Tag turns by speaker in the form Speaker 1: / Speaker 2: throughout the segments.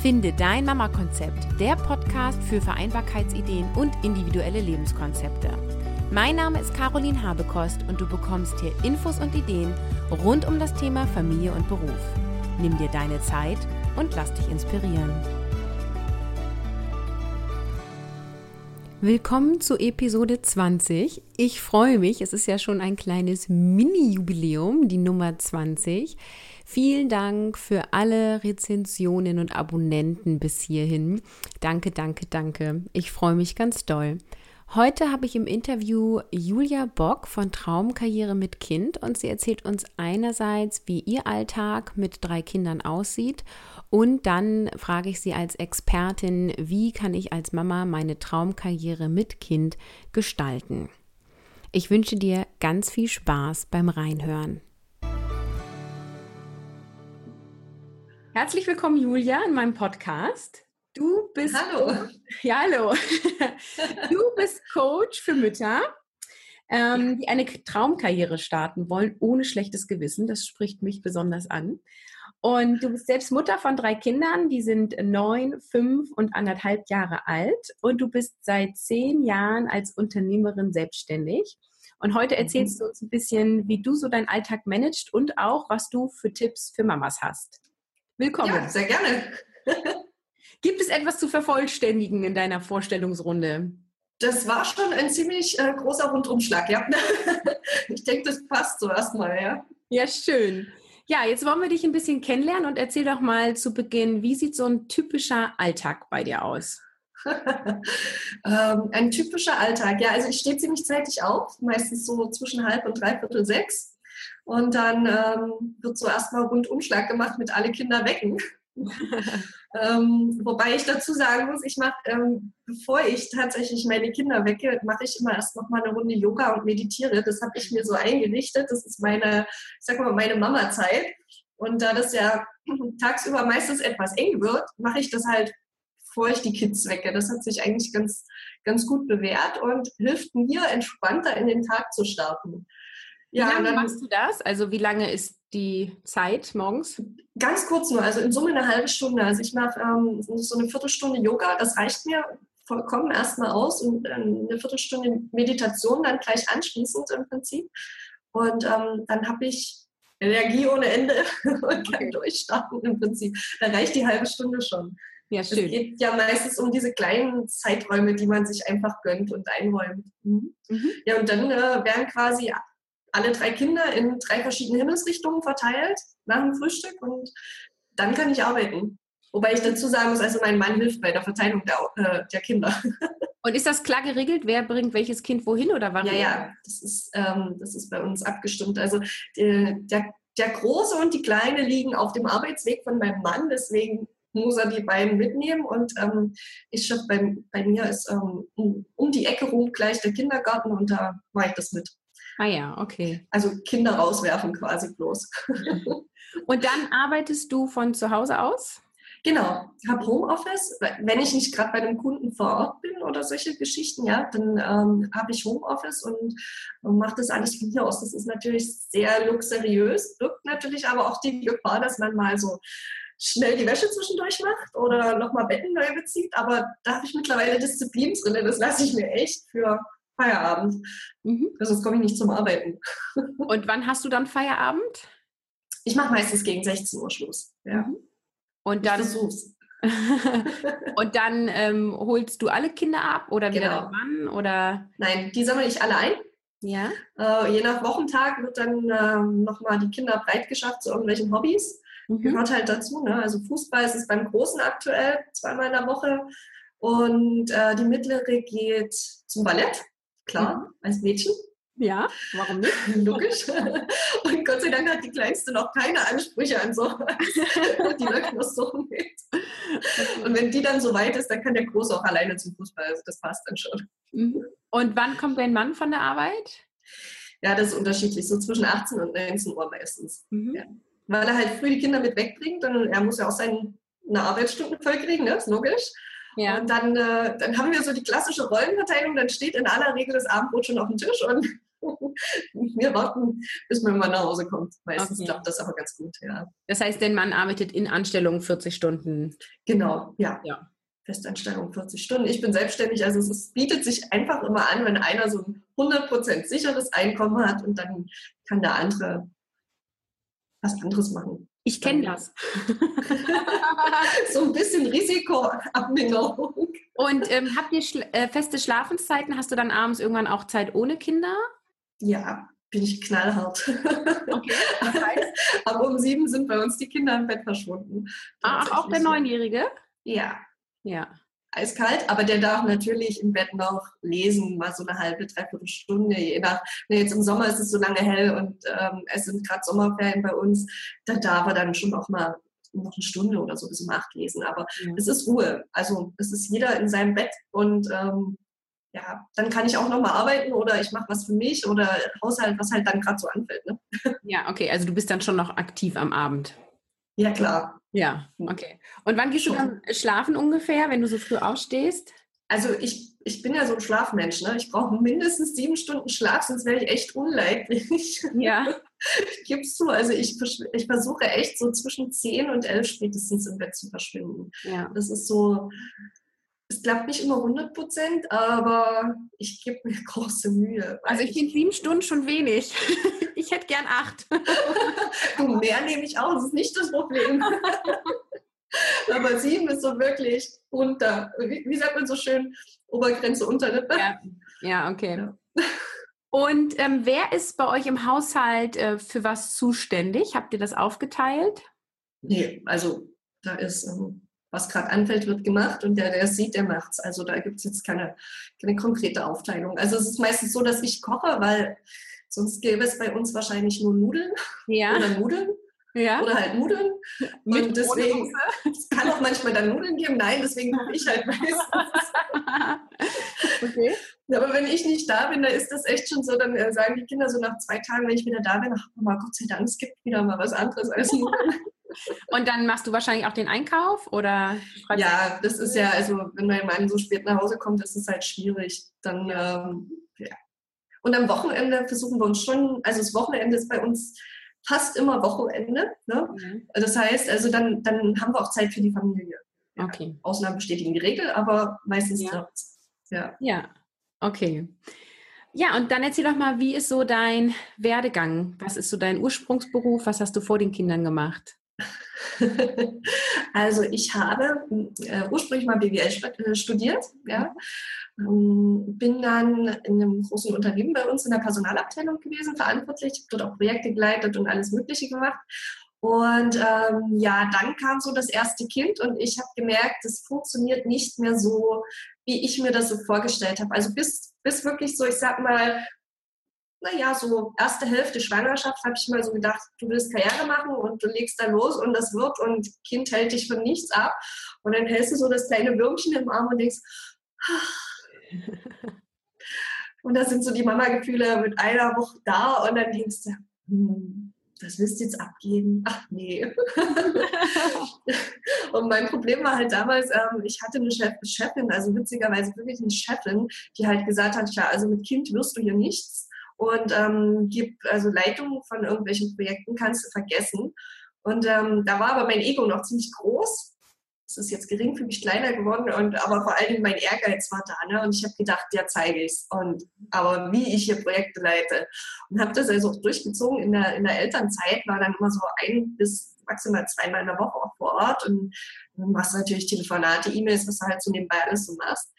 Speaker 1: Finde dein Mama-Konzept, der Podcast für Vereinbarkeitsideen und individuelle Lebenskonzepte. Mein Name ist Caroline Habekost und du bekommst hier Infos und Ideen rund um das Thema Familie und Beruf. Nimm dir deine Zeit und lass dich inspirieren. Willkommen zu Episode 20. Ich freue mich, es ist ja schon ein kleines Mini-Jubiläum, die Nummer 20. Vielen Dank für alle Rezensionen und Abonnenten bis hierhin. Danke, danke, danke. Ich freue mich ganz doll. Heute habe ich im Interview Julia Bock von Traumkarriere mit Kind und sie erzählt uns einerseits, wie ihr Alltag mit drei Kindern aussieht und dann frage ich sie als Expertin, wie kann ich als Mama meine Traumkarriere mit Kind gestalten. Ich wünsche dir ganz viel Spaß beim Reinhören. Herzlich willkommen, Julia, in meinem Podcast. Du bist.
Speaker 2: Hallo.
Speaker 1: Ja, hallo. Du bist Coach für Mütter, ähm, die eine Traumkarriere starten wollen, ohne schlechtes Gewissen. Das spricht mich besonders an. Und du bist selbst Mutter von drei Kindern, die sind neun, fünf und anderthalb Jahre alt. Und du bist seit zehn Jahren als Unternehmerin selbstständig. Und heute erzählst mhm. du uns ein bisschen, wie du so deinen Alltag managst und auch, was du für Tipps für Mamas hast. Willkommen. Ja,
Speaker 2: sehr gerne.
Speaker 1: Gibt es etwas zu vervollständigen in deiner Vorstellungsrunde?
Speaker 2: Das war schon ein ziemlich äh, großer Rundumschlag, ja. ich denke, das passt so erstmal, ja.
Speaker 1: Ja, schön. Ja, jetzt wollen wir dich ein bisschen kennenlernen und erzähl doch mal zu Beginn, wie sieht so ein typischer Alltag bei dir aus?
Speaker 2: ähm, ein typischer Alltag, ja, also ich stehe ziemlich zeitig auf, meistens so zwischen halb und dreiviertel sechs. Und dann ähm, wird so erstmal Rundumschlag gemacht mit alle Kinder wecken. ähm, wobei ich dazu sagen muss, ich mache, ähm, bevor ich tatsächlich meine Kinder wecke, mache ich immer erst noch mal eine Runde Yoga und meditiere. Das habe ich mir so eingerichtet. Das ist meine, ich sag mal, meine Mama-Zeit. Und da das ja tagsüber meistens etwas eng wird, mache ich das halt, bevor ich die Kids wecke. Das hat sich eigentlich ganz, ganz gut bewährt und hilft mir, entspannter in den Tag zu starten.
Speaker 1: Ja, wie lange dann, machst du das? Also wie lange ist die Zeit morgens?
Speaker 2: Ganz kurz nur, also in Summe eine halbe Stunde. Also ich mache ähm, so eine Viertelstunde Yoga, das reicht mir vollkommen erstmal aus und eine Viertelstunde Meditation dann gleich anschließend im Prinzip. Und ähm, dann habe ich Energie ohne Ende und kann durchstarten im Prinzip. Da reicht die halbe Stunde schon. Ja, schön. Es geht ja meistens um diese kleinen Zeiträume, die man sich einfach gönnt und einräumt. Mhm. Mhm. Ja, und dann äh, werden quasi alle drei Kinder in drei verschiedene Himmelsrichtungen verteilt nach dem Frühstück und dann kann ich arbeiten. Wobei ich dazu sagen muss, also mein Mann hilft bei der Verteilung der, äh, der Kinder.
Speaker 1: Und ist das klar geregelt, wer bringt welches Kind wohin oder wann?
Speaker 2: Ja, ja, das ist, ähm, das ist bei uns abgestimmt. Also die, der, der Große und die Kleine liegen auf dem Arbeitsweg von meinem Mann, deswegen muss er die beiden mitnehmen. Und ähm, ich schaffe bei, bei mir ist ähm, um, um die Ecke rum gleich der Kindergarten und da mache ich das mit.
Speaker 1: Ah ja, okay.
Speaker 2: Also Kinder rauswerfen quasi bloß.
Speaker 1: Und dann arbeitest du von zu Hause aus?
Speaker 2: Genau, ich habe Homeoffice. Wenn ich nicht gerade bei einem Kunden vor Ort bin oder solche Geschichten, ja, dann ähm, habe ich Homeoffice und, und mache das alles von hier aus. Das ist natürlich sehr luxuriös, birgt natürlich aber auch die Gefahr, dass man mal so schnell die Wäsche zwischendurch macht oder nochmal Betten neu bezieht. Aber da habe ich mittlerweile Disziplin drin. Das lasse ich mir echt für Feierabend. Mhm. Sonst komme ich nicht zum Arbeiten.
Speaker 1: Und wann hast du dann Feierabend?
Speaker 2: Ich mache meistens gegen 16 Uhr Schluss. Ja.
Speaker 1: Mhm. Und dann, und dann ähm, holst du alle Kinder ab oder wieder genau. Mann? Oder?
Speaker 2: Nein, die sammle ich alle ein. Ja. Äh, je nach Wochentag wird dann äh, nochmal die Kinder breit geschafft zu irgendwelchen Hobbys. Mhm. Gehört halt dazu. Ne? Also Fußball ist es beim Großen aktuell, zweimal in der Woche. Und äh, die mittlere geht zum Ballett klar, mhm. als Mädchen.
Speaker 1: Ja, warum nicht?
Speaker 2: Logisch. Und Gott sei Dank hat die Kleinste noch keine Ansprüche an sowas. die läuft noch so mit. Und wenn die dann so weit ist, dann kann der Große auch alleine zum Fußball. Also das passt dann schon.
Speaker 1: Mhm. Und wann kommt dein Mann von der Arbeit?
Speaker 2: Ja, das ist unterschiedlich. So zwischen 18 und 19 Uhr meistens. Mhm. Ja. Weil er halt früh die Kinder mit wegbringt. Und er muss ja auch seine Arbeitsstunden voll kriegen, ne? ist logisch. Ja. Und dann, äh, dann haben wir so die klassische Rollenverteilung, dann steht in aller Regel das Abendbrot schon auf dem Tisch und Wir warten, bis mein Mann nach Hause kommt. Meistens okay. klappt das aber ganz gut, ja.
Speaker 1: Das heißt, dein Mann arbeitet in Anstellung 40 Stunden?
Speaker 2: Genau, ja. ja. Festanstellung 40 Stunden. Ich bin selbstständig, also es, es bietet sich einfach immer an, wenn einer so ein 100% sicheres Einkommen hat und dann kann der andere was anderes machen.
Speaker 1: Ich kenne das.
Speaker 2: so ein bisschen Risikoabminderung.
Speaker 1: Und ähm, habt ihr schla äh, feste Schlafenszeiten? Hast du dann abends irgendwann auch Zeit ohne Kinder?
Speaker 2: Ja, bin ich knallhart. Okay, das heißt? Aber um sieben sind bei uns die Kinder im Bett verschwunden.
Speaker 1: Ach, auch der Neunjährige?
Speaker 2: Ja.
Speaker 1: Ja
Speaker 2: eiskalt, aber der darf natürlich im Bett noch lesen, mal so eine halbe, dreiviertel Stunde, je nach, ne, jetzt im Sommer ist es so lange hell und ähm, es sind gerade Sommerferien bei uns, da darf er dann schon auch mal noch eine Stunde oder so bis um acht lesen, aber ja. es ist Ruhe, also es ist jeder in seinem Bett und ähm, ja, dann kann ich auch noch mal arbeiten oder ich mache was für mich oder Haushalt, was halt dann gerade so anfällt. Ne?
Speaker 1: Ja, okay, also du bist dann schon noch aktiv am Abend.
Speaker 2: Ja, klar.
Speaker 1: Ja, okay. Und wann gehst du dann schlafen ungefähr, wenn du so früh aufstehst?
Speaker 2: Also ich, ich bin ja so ein Schlafmensch, ne? Ich brauche mindestens sieben Stunden Schlaf, sonst wäre ich echt unleidlich.
Speaker 1: Ja.
Speaker 2: Gibst du? Also ich, ich versuche echt so zwischen zehn und elf spätestens im Bett zu verschwinden. Ja. Das ist so, es klappt nicht immer 100 Prozent, aber ich gebe mir große Mühe.
Speaker 1: Also ich finde sieben Stunden schon wenig. Ich hätte gern acht.
Speaker 2: Du, mehr nehme ich auch, das ist nicht das Problem. Aber sieben ist so wirklich unter, wie, wie sagt man so schön, Obergrenze, Unterlippe.
Speaker 1: Ja, ja okay. Ja. Und ähm, wer ist bei euch im Haushalt äh, für was zuständig? Habt ihr das aufgeteilt?
Speaker 2: Nee, also da ist ähm, was gerade anfällt, wird gemacht und der, der es sieht, der macht's. Also da gibt es jetzt keine, keine konkrete Aufteilung. Also es ist meistens so, dass ich koche, weil sonst gäbe es bei uns wahrscheinlich nur Nudeln
Speaker 1: ja.
Speaker 2: oder Nudeln. Ja. Oder halt Nudeln. Mit und deswegen, es kann auch manchmal dann Nudeln geben. Nein, deswegen koche ich halt meistens. okay. Aber wenn ich nicht da bin, dann ist das echt schon so, dann äh, sagen die Kinder so nach zwei Tagen, wenn ich wieder da bin, ach Mama, Gott sei Dank, es gibt wieder mal was anderes als Nudeln.
Speaker 1: Und dann machst du wahrscheinlich auch den Einkauf oder?
Speaker 2: Ja, das ist ja, also wenn mein Mann so spät nach Hause kommt, ist es halt schwierig. Dann, ähm, ja. Und am Wochenende versuchen wir uns schon, also das Wochenende ist bei uns fast immer Wochenende. Ne? Mhm. Das heißt, also dann, dann haben wir auch Zeit für die Familie.
Speaker 1: Ja, okay.
Speaker 2: Ausnahmen bestätigen die Regel, aber meistens
Speaker 1: ja. Ja. ja, okay. Ja, und dann erzähl doch mal, wie ist so dein Werdegang? Was ist so dein Ursprungsberuf? Was hast du vor den Kindern gemacht?
Speaker 2: also ich habe äh, ursprünglich mal BWL äh, studiert, ja, ähm, bin dann in einem großen Unternehmen bei uns in der Personalabteilung gewesen, verantwortlich, habe dort auch Projekte geleitet und alles Mögliche gemacht. Und ähm, ja, dann kam so das erste Kind und ich habe gemerkt, es funktioniert nicht mehr so, wie ich mir das so vorgestellt habe. Also bis, bis wirklich so, ich sag mal, naja, so erste Hälfte Schwangerschaft habe ich mal so gedacht, du willst Karriere machen und du legst da los und das wird und Kind hält dich von nichts ab. Und dann hältst du so das kleine Würmchen im Arm und denkst, ach. und das sind so die Mama-Gefühle mit einer Woche da und dann denkst du, hm, das willst du jetzt abgeben? Ach nee. und mein Problem war halt damals, ähm, ich hatte eine Chef Chefin, also witzigerweise wirklich eine Chefin, die halt gesagt hat, klar, also mit Kind wirst du hier nichts und ähm, gibt also Leitungen von irgendwelchen Projekten kannst du vergessen. Und ähm, da war aber mein Ego noch ziemlich groß. Es ist jetzt geringfügig kleiner geworden, und aber vor allen Dingen mein Ehrgeiz war da. Ne? Und ich habe gedacht, ja, zeige ich's. Und aber wie ich hier Projekte leite. Und habe das also auch durchgezogen in der, in der Elternzeit, war dann immer so ein bis maximal zweimal in der Woche auch vor Ort und dann machst du natürlich Telefonate, E-Mails, was du halt so nebenbei alles so machst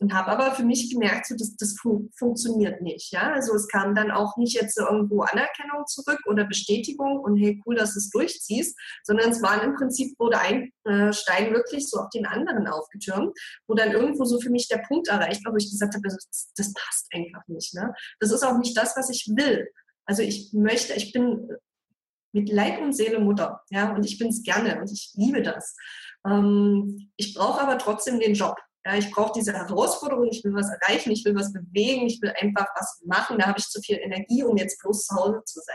Speaker 2: und habe aber für mich gemerkt, so, das, das fun funktioniert nicht. Ja? Also es kam dann auch nicht jetzt irgendwo Anerkennung zurück oder Bestätigung und hey, cool, dass du es durchziehst, sondern es waren im Prinzip, wurde ein äh, Stein wirklich so auf den anderen aufgetürmt, wo dann irgendwo so für mich der Punkt erreicht war, wo ich gesagt habe, das, das passt einfach nicht. Ne? Das ist auch nicht das, was ich will. Also ich möchte, ich bin mit Leib und Seele Mutter, ja, und ich bin es gerne und ich liebe das. Ähm, ich brauche aber trotzdem den Job. Ja, ich brauche diese Herausforderung, ich will was erreichen, ich will was bewegen, ich will einfach was machen. Da habe ich zu viel Energie, um jetzt bloß zu Hause zu sein.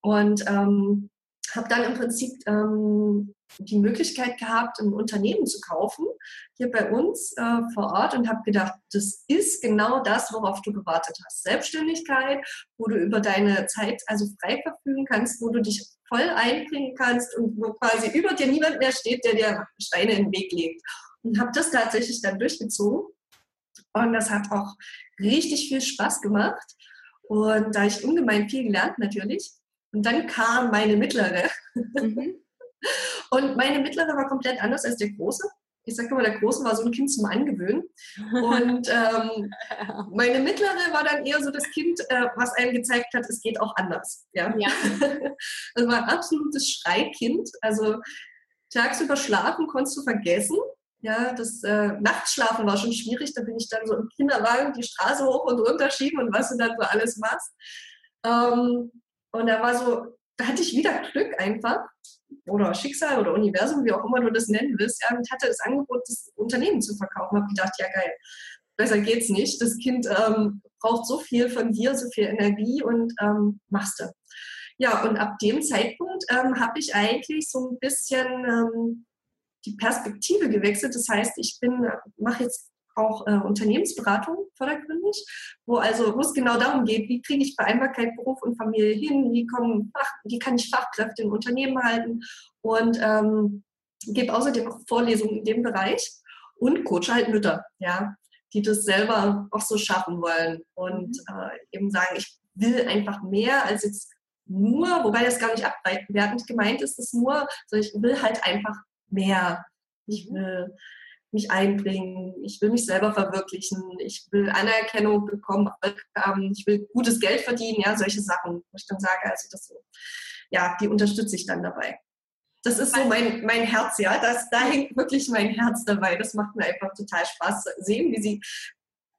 Speaker 2: Und ähm, habe dann im Prinzip ähm, die Möglichkeit gehabt, ein Unternehmen zu kaufen, hier bei uns äh, vor Ort und habe gedacht, das ist genau das, worauf du gewartet hast. Selbstständigkeit, wo du über deine Zeit also frei verfügen kannst, wo du dich voll einbringen kannst und wo quasi über dir niemand mehr steht, der dir Steine in den Weg legt. Und habe das tatsächlich dann durchgezogen. Und das hat auch richtig viel Spaß gemacht. Und da ich ungemein viel gelernt natürlich. Und dann kam meine mittlere. Mhm. Und meine mittlere war komplett anders als der große. Ich sage immer, der große war so ein Kind zum Angewöhnen. Und ähm, meine mittlere war dann eher so das Kind, äh, was einem gezeigt hat, es geht auch anders. Ja. ja. das war ein absolutes Schreikind. Also tagsüber schlafen konntest du vergessen. Ja, das äh, Nachtschlafen war schon schwierig. Da bin ich dann so im Kinderwagen die Straße hoch und runter schieben und was du dann so alles machst. Ähm, und da war so, da hatte ich wieder Glück einfach oder Schicksal oder Universum, wie auch immer du das nennen willst, ja, und hatte das Angebot, das Unternehmen zu verkaufen. Habe gedacht, ja geil, besser geht's nicht. Das Kind ähm, braucht so viel von dir, so viel Energie und ähm, machst du. Ja, und ab dem Zeitpunkt ähm, habe ich eigentlich so ein bisschen ähm, die Perspektive gewechselt. Das heißt, ich bin, mache jetzt auch äh, Unternehmensberatung vordergründig, wo also wo es genau darum geht, wie kriege ich Vereinbarkeit Beruf und Familie hin, wie kommen Fach, wie kann ich Fachkräfte in Unternehmen halten und ähm, gebe außerdem auch Vorlesungen in dem Bereich und coache halt Mütter, ja, die das selber auch so schaffen wollen und mhm. äh, eben sagen, ich will einfach mehr als jetzt nur, wobei das gar nicht abwertend gemeint ist, ist nur, sondern ich will halt einfach mehr. Ich mhm. will mich einbringen, ich will mich selber verwirklichen, ich will Anerkennung bekommen, ich will gutes Geld verdienen, ja, solche Sachen, wo ich dann sage, also das so, ja, die unterstütze ich dann dabei. Das ist so mein, mein Herz, ja, das, da hängt wirklich mein Herz dabei. Das macht mir einfach total Spaß zu sehen, wie sie,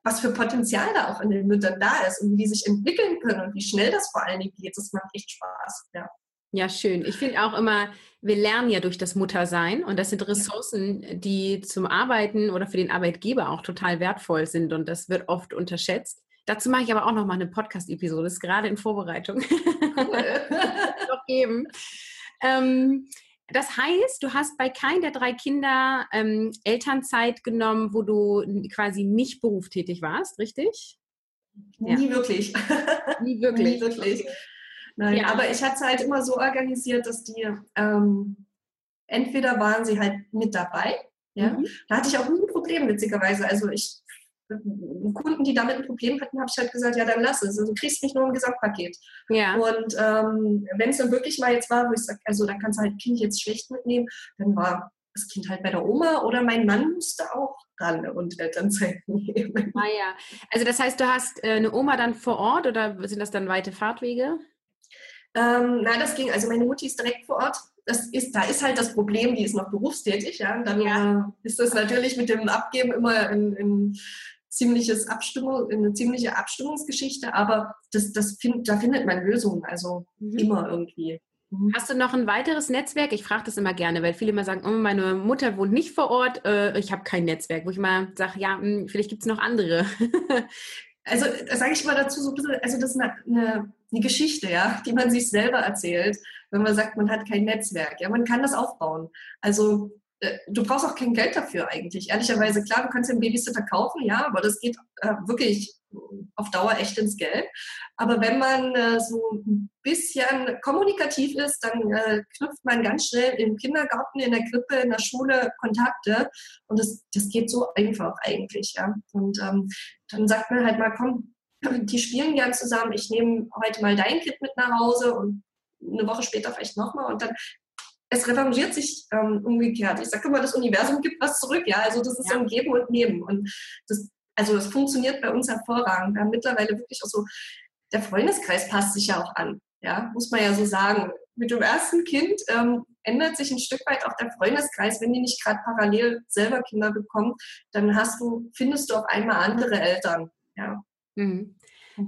Speaker 2: was für Potenzial da auch in den Müttern da ist und wie die sich entwickeln können und wie schnell das vor allen Dingen geht. Das macht echt Spaß, ja.
Speaker 1: Ja, schön. Ich finde auch immer, wir lernen ja durch das Muttersein und das sind Ressourcen, die zum Arbeiten oder für den Arbeitgeber auch total wertvoll sind und das wird oft unterschätzt. Dazu mache ich aber auch noch mal eine Podcast-Episode, das ist gerade in Vorbereitung. Doch geben. Ähm, das heißt, du hast bei keinem der drei Kinder ähm, Elternzeit genommen, wo du quasi nicht berufstätig warst, richtig?
Speaker 2: Nie ja. wirklich.
Speaker 1: Nie wirklich.
Speaker 2: Nie wirklich. Okay. Nein, ja. aber ich hatte es halt immer so organisiert, dass die ähm, entweder waren sie halt mit dabei, ja, mhm. da hatte ich auch nie ein Problem, witzigerweise. Also ich Kunden, die damit ein Problem hatten, habe ich halt gesagt, ja, dann lass es. Also du kriegst nicht nur ein Gesamtpaket. Ja. Und ähm, wenn es dann wirklich mal jetzt war, wo ich sage, also da kannst du halt Kind jetzt schlecht mitnehmen, dann war das Kind halt bei der Oma oder mein Mann musste auch ran und Elternzeit nehmen.
Speaker 1: Ah ja. Also das heißt, du hast äh, eine Oma dann vor Ort oder sind das dann weite Fahrtwege?
Speaker 2: Ähm, na, das ging, also meine Mutti ist direkt vor Ort. Das ist, da ist halt das Problem, die ist noch berufstätig, ja. Und dann ja. ist das natürlich mit dem Abgeben immer ein, ein ziemliches Abstimmung, eine ziemliche Abstimmungsgeschichte, aber das, das find, da findet man Lösungen, also mhm. immer irgendwie.
Speaker 1: Mhm. Hast du noch ein weiteres Netzwerk? Ich frage das immer gerne, weil viele immer sagen, oh, meine Mutter wohnt nicht vor Ort, äh, ich habe kein Netzwerk, wo ich mal sage, ja, mh, hm, vielleicht gibt es noch andere.
Speaker 2: also da sage ich mal dazu so ein bisschen, also das ist eine, eine, eine, Geschichte, ja, die man sich selber erzählt, wenn man sagt, man hat kein Netzwerk. Ja, man kann das aufbauen. Also äh, du brauchst auch kein Geld dafür eigentlich. Ehrlicherweise, klar, du kannst den Babysitter kaufen, ja, aber das geht äh, wirklich auf Dauer echt ins Geld. Aber wenn man äh, so ein bisschen kommunikativ ist, dann äh, knüpft man ganz schnell im Kindergarten, in der Krippe, in der Schule Kontakte. Und das, das geht so einfach eigentlich. Ja. Und ähm, dann sagt man halt mal, komm, die spielen gern zusammen, ich nehme heute mal dein Kind mit nach Hause und eine Woche später vielleicht nochmal und dann es revanchiert sich ähm, umgekehrt. Ich sage immer, das Universum gibt was zurück, ja. Also das ist ja. so ein Geben und Nehmen. Und das, also das funktioniert bei uns hervorragend. Wir haben mittlerweile wirklich auch so, der Freundeskreis passt sich ja auch an, ja, muss man ja so sagen. Mit dem ersten Kind ähm, ändert sich ein Stück weit auch der Freundeskreis. Wenn die nicht gerade parallel selber Kinder bekommen, dann hast du, findest du auf einmal andere Eltern, ja.
Speaker 1: Mhm.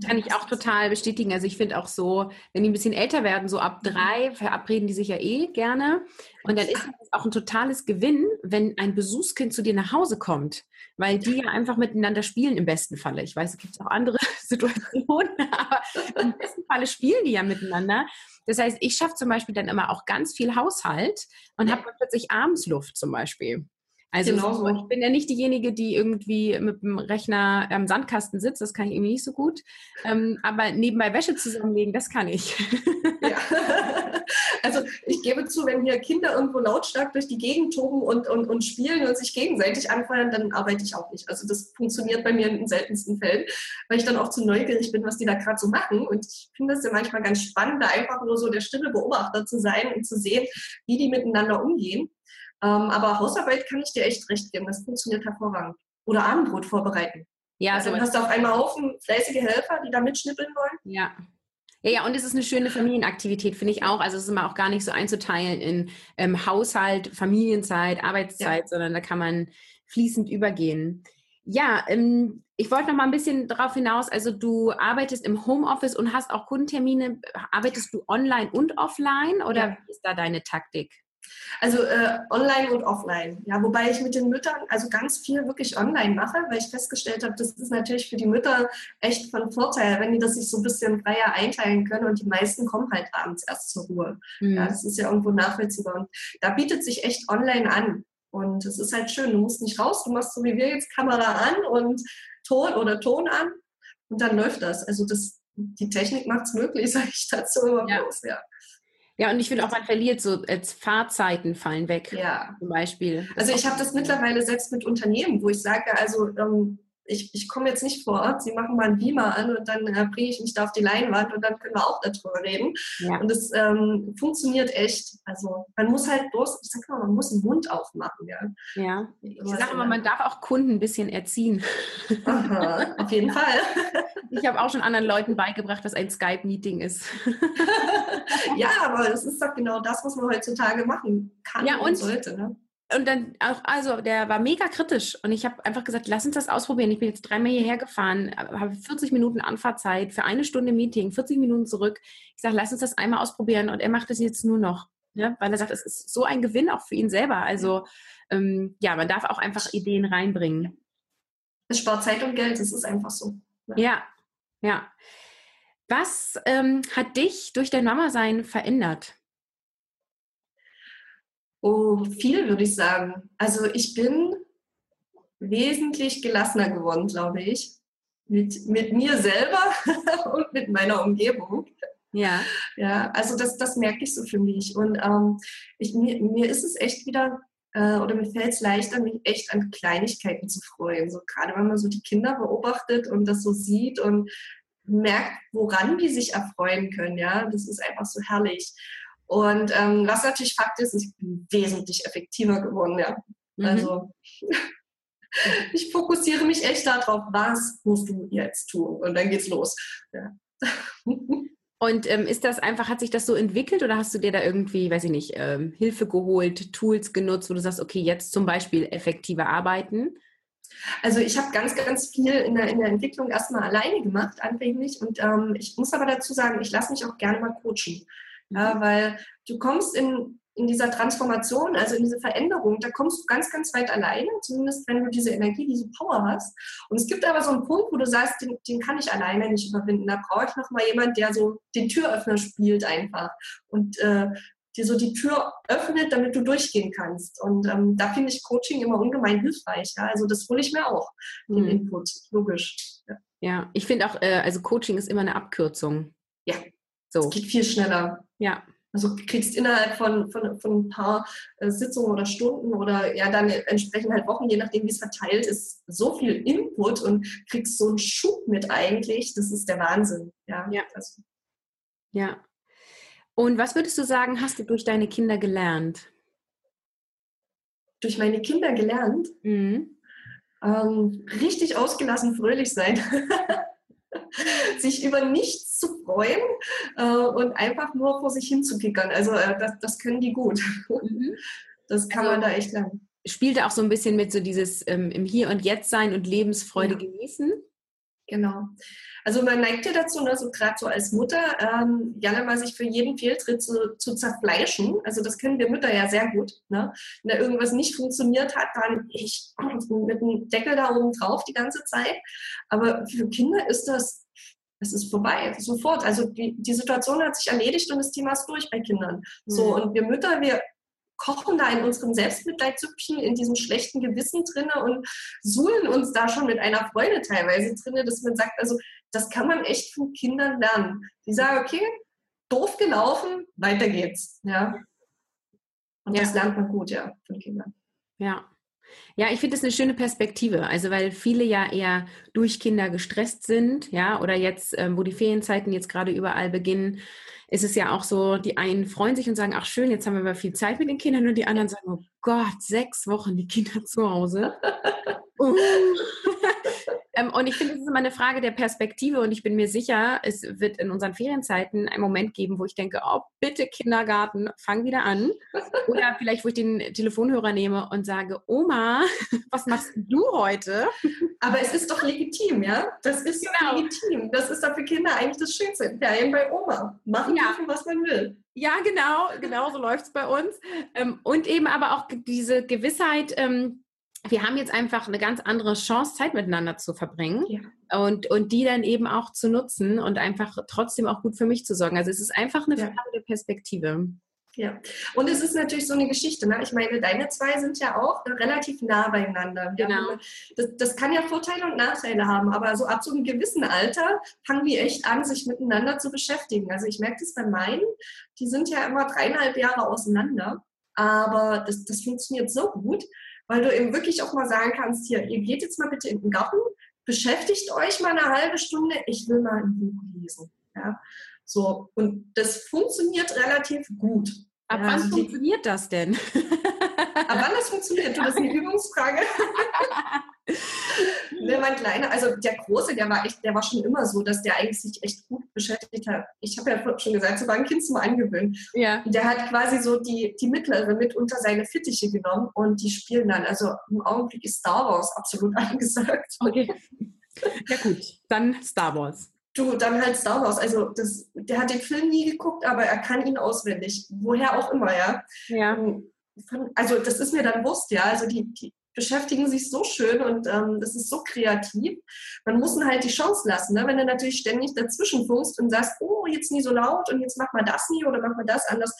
Speaker 1: Kann ich auch total bestätigen. Also ich finde auch so, wenn die ein bisschen älter werden, so ab drei, verabreden die sich ja eh gerne. Und dann ist es auch ein totales Gewinn, wenn ein Besuchskind zu dir nach Hause kommt, weil die ja einfach miteinander spielen im besten Falle. Ich weiß, es gibt auch andere Situationen, aber im besten Falle spielen die ja miteinander. Das heißt, ich schaffe zum Beispiel dann immer auch ganz viel Haushalt und habe plötzlich abends Luft zum Beispiel. Also genau so. ich bin ja nicht diejenige, die irgendwie mit dem Rechner am Sandkasten sitzt, das kann ich irgendwie nicht so gut. Ähm, aber nebenbei Wäsche zusammenlegen, das kann ich.
Speaker 2: Ja. Also ich gebe zu, wenn hier Kinder irgendwo lautstark durch die Gegend toben und, und, und spielen und sich gegenseitig anfeuern, dann arbeite ich auch nicht. Also das funktioniert bei mir in den seltensten Fällen, weil ich dann auch zu neugierig bin, was die da gerade so machen. Und ich finde es ja manchmal ganz spannend, da einfach nur so der stille Beobachter zu sein und zu sehen, wie die miteinander umgehen. Ähm, aber Hausarbeit kann ich dir echt recht geben. Das funktioniert hervorragend. Oder Abendbrot vorbereiten. Ja, so dann hast du auf einmal Haufen fleißige Helfer, die da mitschnippeln wollen.
Speaker 1: Ja. Ja, ja, und es ist eine schöne Familienaktivität, finde ich auch. Also es ist immer auch gar nicht so einzuteilen in ähm, Haushalt, Familienzeit, Arbeitszeit, ja. sondern da kann man fließend übergehen. Ja, ähm, ich wollte noch mal ein bisschen darauf hinaus. Also du arbeitest im Homeoffice und hast auch Kundentermine. Arbeitest du online und offline oder ja. wie ist da deine Taktik?
Speaker 2: Also äh, online und offline. Ja, wobei ich mit den Müttern also ganz viel wirklich online mache, weil ich festgestellt habe, das ist natürlich für die Mütter echt von Vorteil, wenn die das sich so ein bisschen freier einteilen können und die meisten kommen halt abends erst zur Ruhe. Mhm. Ja, das ist ja irgendwo nachvollziehbar. Und da bietet sich echt online an. Und es ist halt schön, du musst nicht raus, du machst so wie wir jetzt Kamera an und Ton oder Ton an und dann läuft das. Also das, die Technik macht es möglich, sage ich dazu immer ja. bloß, ja.
Speaker 1: Ja, und ich finde auch, man verliert so, als Fahrzeiten fallen weg. Ja. Zum Beispiel.
Speaker 2: Also ich habe das mittlerweile selbst mit Unternehmen, wo ich sage, also ähm, ich, ich komme jetzt nicht vor Ort, Sie machen mal einen Beamer an und dann äh, bringe ich mich da auf die Leinwand und dann können wir auch darüber reden. Ja. Und das ähm, funktioniert echt. Also man muss halt bloß, ich sage mal, man muss den Mund aufmachen. Ja,
Speaker 1: ja. ich sage immer, man darf auch Kunden ein bisschen erziehen.
Speaker 2: Aha, auf jeden Fall.
Speaker 1: Ich habe auch schon anderen Leuten beigebracht, was ein Skype-Meeting ist.
Speaker 2: ja, aber das ist doch genau das, was man heutzutage machen kann ja, und, und sollte. Ne?
Speaker 1: Und dann auch, also der war mega kritisch und ich habe einfach gesagt, lass uns das ausprobieren. Ich bin jetzt dreimal hierher gefahren, habe 40 Minuten Anfahrtzeit für eine Stunde Meeting, 40 Minuten zurück. Ich sage, lass uns das einmal ausprobieren und er macht es jetzt nur noch, ne? weil er sagt, es ist so ein Gewinn auch für ihn selber. Also ähm, ja, man darf auch einfach Ideen reinbringen.
Speaker 2: Es spart Zeit und Geld, es ist einfach so.
Speaker 1: Ja, ja. ja. Was ähm, hat dich durch dein Mama-Sein verändert?
Speaker 2: Oh, viel würde ich sagen. Also ich bin wesentlich gelassener geworden, glaube ich. Mit, mit mir selber und mit meiner Umgebung. Ja. Ja, also das, das merke ich so für mich. Und ähm, ich, mir, mir ist es echt wieder, äh, oder mir fällt es leichter, mich echt an Kleinigkeiten zu freuen. So gerade wenn man so die Kinder beobachtet und das so sieht und merkt, woran die sich erfreuen können. Ja, das ist einfach so herrlich. Und ähm, was natürlich Fakt ist, ich bin wesentlich effektiver geworden, ja. Mhm. Also ich fokussiere mich echt darauf, was musst du jetzt tun? Und dann geht's los. Ja.
Speaker 1: Und ähm, ist das einfach, hat sich das so entwickelt oder hast du dir da irgendwie, weiß ich nicht, ähm, Hilfe geholt, Tools genutzt, wo du sagst, okay, jetzt zum Beispiel effektiver arbeiten?
Speaker 2: Also ich habe ganz, ganz viel in der, in der Entwicklung erstmal alleine gemacht, anfänglich. Und ähm, ich muss aber dazu sagen, ich lasse mich auch gerne mal coachen. Ja, weil du kommst in, in dieser Transformation, also in diese Veränderung, da kommst du ganz, ganz weit alleine, zumindest wenn du diese Energie, diese Power hast. Und es gibt aber so einen Punkt, wo du sagst, den, den kann ich alleine nicht überwinden. Da brauche ich nochmal jemand, der so den Türöffner spielt einfach und äh, dir so die Tür öffnet, damit du durchgehen kannst. Und ähm, da finde ich Coaching immer ungemein hilfreich. Ja? Also das hole ich mir auch, den mhm. Input, logisch.
Speaker 1: Ja, ja ich finde auch, äh, also Coaching ist immer eine Abkürzung.
Speaker 2: Ja, so. Es geht viel schneller.
Speaker 1: Ja.
Speaker 2: Also du kriegst innerhalb von, von, von ein paar äh, Sitzungen oder Stunden oder ja dann entsprechend halt Wochen, je nachdem wie es verteilt ist, so viel Input und kriegst so einen Schub mit eigentlich. Das ist der Wahnsinn. Ja.
Speaker 1: Ja. Also. ja. Und was würdest du sagen, hast du durch deine Kinder gelernt?
Speaker 2: Durch meine Kinder gelernt? Mhm. Ähm, richtig ausgelassen fröhlich sein. sich über nichts zu freuen äh, und einfach nur vor sich hin zu kickern. Also äh, das, das können die gut. Mhm. Das kann also, man da echt lernen.
Speaker 1: Spielt auch so ein bisschen mit so dieses ähm, im Hier und Jetzt sein und Lebensfreude ja. genießen?
Speaker 2: Genau. Also man neigt ja dazu, ne, so gerade so als Mutter, ähm, gerne mal sich für jeden Fehltritt zu, zu zerfleischen. Also das kennen wir Mütter ja sehr gut. Ne? Wenn da irgendwas nicht funktioniert hat, dann ich mit dem Deckel da oben drauf die ganze Zeit. Aber für Kinder ist das, es ist vorbei, sofort. Also die, die Situation hat sich erledigt und das Thema ist durch bei Kindern. So, mhm. und wir Mütter, wir kochen da in unserem Selbstmitleidsüppchen, in diesem schlechten Gewissen drinne und suhlen uns da schon mit einer Freude teilweise drinne, dass man sagt, also das kann man echt von Kindern lernen. Die sagen, okay, doof gelaufen, weiter geht's. Ja. Und ja. das lernt man gut, ja, von Kindern.
Speaker 1: Ja. Ja, ich finde das eine schöne Perspektive. Also, weil viele ja eher durch Kinder gestresst sind, ja, oder jetzt, ähm, wo die Ferienzeiten jetzt gerade überall beginnen, ist es ja auch so, die einen freuen sich und sagen, ach schön, jetzt haben wir aber viel Zeit mit den Kindern und die anderen sagen, oh Gott, sechs Wochen die Kinder zu Hause. Uh. ähm, und ich finde, es ist immer eine Frage der Perspektive und ich bin mir sicher, es wird in unseren Ferienzeiten einen Moment geben, wo ich denke, oh, bitte Kindergarten, fang wieder an. Oder vielleicht, wo ich den Telefonhörer nehme und sage, Oma, was machst du heute?
Speaker 2: Aber es ist doch legitim, ja? Das ist genau. legitim. Das ist doch für Kinder eigentlich das Schönste. Ferien bei Oma. Machen ja. dürfen, was man will.
Speaker 1: Ja, genau, genau so läuft es bei uns. Ähm, und eben aber auch diese Gewissheit, ähm, wir haben jetzt einfach eine ganz andere Chance, Zeit miteinander zu verbringen ja. und, und die dann eben auch zu nutzen und einfach trotzdem auch gut für mich zu sorgen. Also es ist einfach eine Frage der Perspektive.
Speaker 2: Ja, und es ist natürlich so eine Geschichte. Ne? Ich meine, deine zwei sind ja auch relativ nah beieinander.
Speaker 1: Genau.
Speaker 2: Das, das kann ja Vorteile und Nachteile haben, aber so ab so einem gewissen Alter fangen die echt an, sich miteinander zu beschäftigen. Also ich merke das bei meinen, die sind ja immer dreieinhalb Jahre auseinander, aber das, das funktioniert so gut, weil du eben wirklich auch mal sagen kannst, hier, ihr geht jetzt mal bitte in den Garten, beschäftigt euch mal eine halbe Stunde, ich will mal ein Buch lesen. Ja? So, und das funktioniert relativ gut.
Speaker 1: Ab ja, wann also funktioniert das denn?
Speaker 2: Ab wann das funktioniert? Du, das ist eine Übungsfrage. ne, mein Kleiner, also der Große, der war echt, der war schon immer so, dass der eigentlich sich echt gut beschäftigt hat. Ich habe ja schon gesagt, so war ein Kind zum Angewöhnen.
Speaker 1: Ja.
Speaker 2: Der hat quasi so die, die Mittlere mit unter seine Fittiche genommen und die spielen dann. Also im Augenblick ist Star Wars absolut angesagt.
Speaker 1: Okay. Ja gut, dann Star Wars.
Speaker 2: Du, dann halt Star Wars. Also das, der hat den Film nie geguckt, aber er kann ihn auswendig. Woher auch immer, ja.
Speaker 1: Ja.
Speaker 2: Ähm, also das ist mir dann bewusst, ja. Also die, die beschäftigen sich so schön und ähm, das ist so kreativ. Man muss ihnen halt die Chance lassen. Ne? Wenn du natürlich ständig dazwischen funkst und sagst, oh, jetzt nie so laut und jetzt mach mal das nie oder mach mal das anders,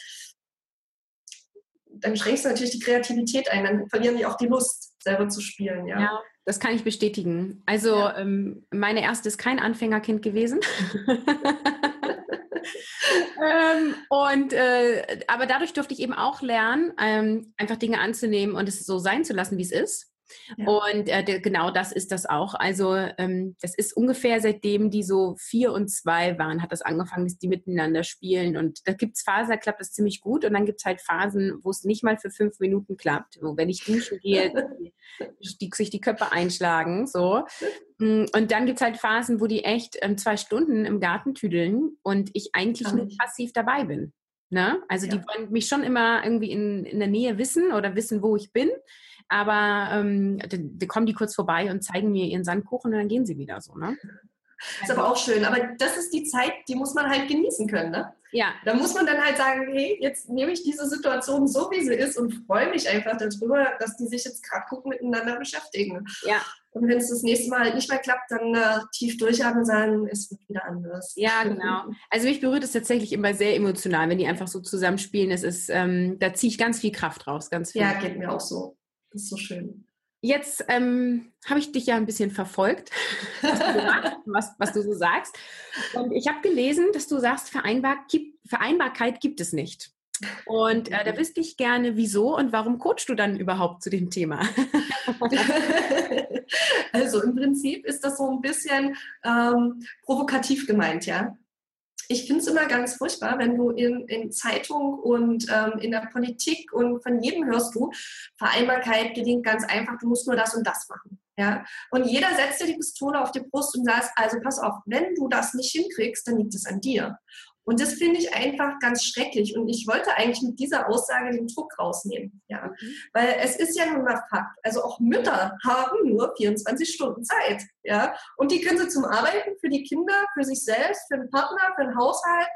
Speaker 2: dann schränkst du natürlich die Kreativität ein. Dann verlieren die auch die Lust, selber zu spielen, ja. ja
Speaker 1: das kann ich bestätigen. Also ja. ähm, meine erste ist kein Anfängerkind gewesen. ähm, und äh, aber dadurch durfte ich eben auch lernen, ähm, einfach Dinge anzunehmen und es so sein zu lassen, wie es ist. Ja. Und äh, genau das ist das auch. Also ähm, das ist ungefähr seitdem die so vier und zwei waren, hat das angefangen, dass die miteinander spielen. Und da gibt es Phasen, da klappt das ziemlich gut. Und dann gibt es halt Phasen, wo es nicht mal für fünf Minuten klappt. Wo, wenn ich duschen gehe, die, die, sich die Köpfe einschlagen. So. Mm, und dann gibt es halt Phasen, wo die echt ähm, zwei Stunden im Garten tüdeln und ich eigentlich nur passiv dabei bin. Ne? Also ja. die wollen mich schon immer irgendwie in, in der Nähe wissen oder wissen, wo ich bin. Aber ähm, da kommen die kurz vorbei und zeigen mir ihren Sandkuchen und dann gehen sie wieder so, ne?
Speaker 2: Ist aber auch schön. Aber das ist die Zeit, die muss man halt genießen können, ne?
Speaker 1: Ja.
Speaker 2: Da muss man dann halt sagen, hey, jetzt nehme ich diese Situation so, wie sie ist und freue mich einfach darüber, dass die sich jetzt gerade gut miteinander beschäftigen.
Speaker 1: Ja.
Speaker 2: Und wenn es das nächste Mal halt nicht mehr klappt, dann äh, tief durchatmen und sagen, es wird wieder anders.
Speaker 1: Ja, genau. Also mich berührt es tatsächlich immer sehr emotional, wenn die einfach so zusammenspielen. Es ist, ähm, da ziehe ich ganz viel Kraft raus, ganz viel.
Speaker 2: Ja, geht mir auch so. Das ist so schön.
Speaker 1: Jetzt ähm, habe ich dich ja ein bisschen verfolgt, was du, was, was du so sagst. Und ich habe gelesen, dass du sagst, Vereinbar, Vereinbarkeit gibt es nicht. Und äh, da wüsste ich gerne, wieso und warum coachst du dann überhaupt zu dem Thema?
Speaker 2: also im Prinzip ist das so ein bisschen ähm, provokativ gemeint, ja ich finde es immer ganz furchtbar, wenn du in, in Zeitung und ähm, in der Politik und von jedem hörst du, Vereinbarkeit gelingt ganz einfach, du musst nur das und das machen. Ja? Und jeder setzt dir die Pistole auf die Brust und sagt, also pass auf, wenn du das nicht hinkriegst, dann liegt es an dir. Und das finde ich einfach ganz schrecklich. Und ich wollte eigentlich mit dieser Aussage den Druck rausnehmen. Ja. Mhm. Weil es ist ja nun mal Fakt. Also auch Mütter haben nur 24 Stunden Zeit. Ja. Und die können sie zum Arbeiten für die Kinder, für sich selbst, für den Partner, für den Haushalt.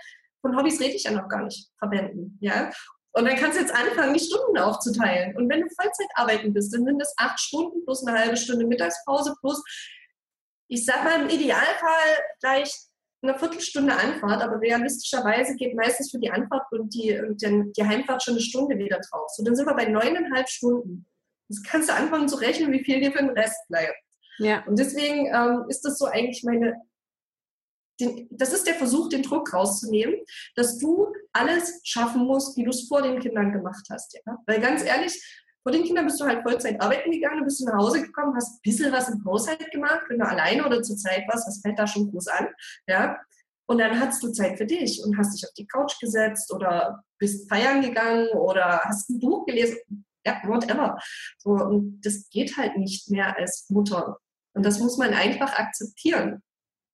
Speaker 2: Von Hobbys rede ich ja noch gar nicht verwenden. Ja. Und dann kannst du jetzt anfangen, die Stunden aufzuteilen. Und wenn du Vollzeit arbeiten bist, dann sind das acht Stunden plus eine halbe Stunde Mittagspause plus, ich sag mal, im Idealfall vielleicht eine Viertelstunde Anfahrt, aber realistischerweise geht meistens für die Anfahrt und die, und den, die Heimfahrt schon eine Stunde wieder drauf. So, dann sind wir bei neuneinhalb Stunden. Jetzt kannst du anfangen zu rechnen, wie viel dir für den Rest bleibt. Ja. Und deswegen ähm, ist das so eigentlich meine, den, das ist der Versuch, den Druck rauszunehmen, dass du alles schaffen musst, wie du es vor den Kindern gemacht hast. Ja? Weil ganz ehrlich, vor den Kindern bist du halt Vollzeit arbeiten gegangen, bist du nach Hause gekommen, hast ein bisschen was im Haushalt gemacht, wenn du alleine oder zur Zeit warst, das fällt da schon groß an, ja. Und dann hattest du Zeit für dich und hast dich auf die Couch gesetzt oder bist feiern gegangen oder hast ein Buch gelesen, ja, whatever. So, und das geht halt nicht mehr als Mutter. Und das muss man einfach akzeptieren.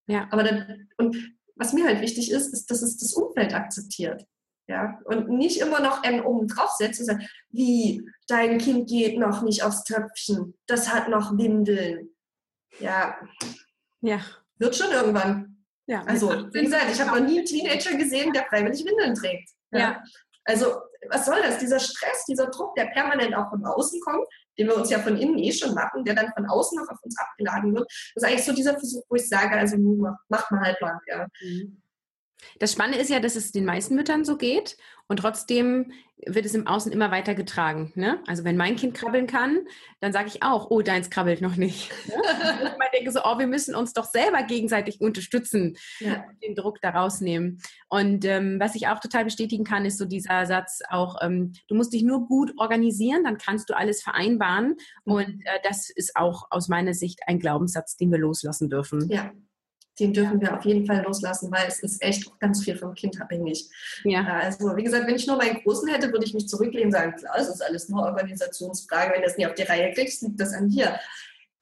Speaker 2: Ja. Aber dann, und was mir halt wichtig ist, ist, dass es das Umfeld akzeptiert. Ja, und nicht immer noch einen oben draufsetzen und sagen, wie, dein Kind geht noch nicht aufs Töpfchen, das hat noch Windeln. Ja. Ja. Wird schon irgendwann. Ja. Also, wie gesagt, ich habe noch nie einen Teenager gesehen, der freiwillig Windeln trägt. Ja. ja. Also, was soll das? Dieser Stress, dieser Druck, der permanent auch von außen kommt, den wir uns ja von innen eh schon machen, der dann von außen noch auf uns abgeladen wird, das ist eigentlich so dieser Versuch, wo ich sage, also macht mal halt lang, ja. Mhm.
Speaker 1: Das Spannende ist ja, dass es den meisten Müttern so geht und trotzdem wird es im Außen immer weiter getragen. Ne? Also wenn mein Kind krabbeln kann, dann sage ich auch, oh, deins krabbelt noch nicht. Ne? ich denke so, oh, wir müssen uns doch selber gegenseitig unterstützen, ja. den Druck da rausnehmen. Und ähm, was ich auch total bestätigen kann, ist so dieser Satz auch, ähm, du musst dich nur gut organisieren, dann kannst du alles vereinbaren. Mhm. Und äh, das ist auch aus meiner Sicht ein Glaubenssatz, den wir loslassen dürfen.
Speaker 2: Ja, den dürfen wir auf jeden Fall loslassen, weil es ist echt ganz viel vom Kind abhängig. Ja. Also wie gesagt, wenn ich nur meinen Großen hätte, würde ich mich zurücklehnen und sagen, klar, es ist alles nur Organisationsfrage, wenn du es nie auf die Reihe kriegst, liegt das an dir.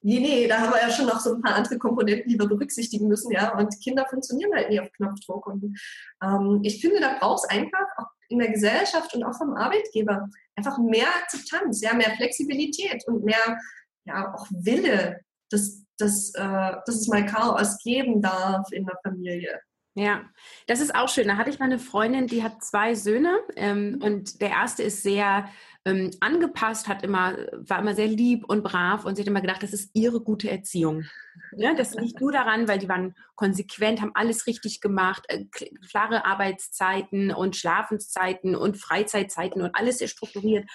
Speaker 2: Nee, nee, da haben wir ja schon noch so ein paar andere Komponenten, die wir berücksichtigen müssen, ja. Und Kinder funktionieren halt nie auf Knopfdruck. Und ähm, ich finde, da braucht es einfach auch in der Gesellschaft und auch vom Arbeitgeber einfach mehr Akzeptanz, ja, mehr Flexibilität und mehr ja auch Wille, das dass, äh, dass es mal Chaos geben darf in der Familie.
Speaker 1: Ja, das ist auch schön. Da hatte ich mal eine Freundin, die hat zwei Söhne ähm, und der erste ist sehr ähm, angepasst, hat immer, war immer sehr lieb und brav und sie hat immer gedacht, das ist ihre gute Erziehung. Ja, das liegt nur daran, weil die waren konsequent, haben alles richtig gemacht, äh, klare Arbeitszeiten und Schlafenszeiten und Freizeitzeiten und alles sehr strukturiert.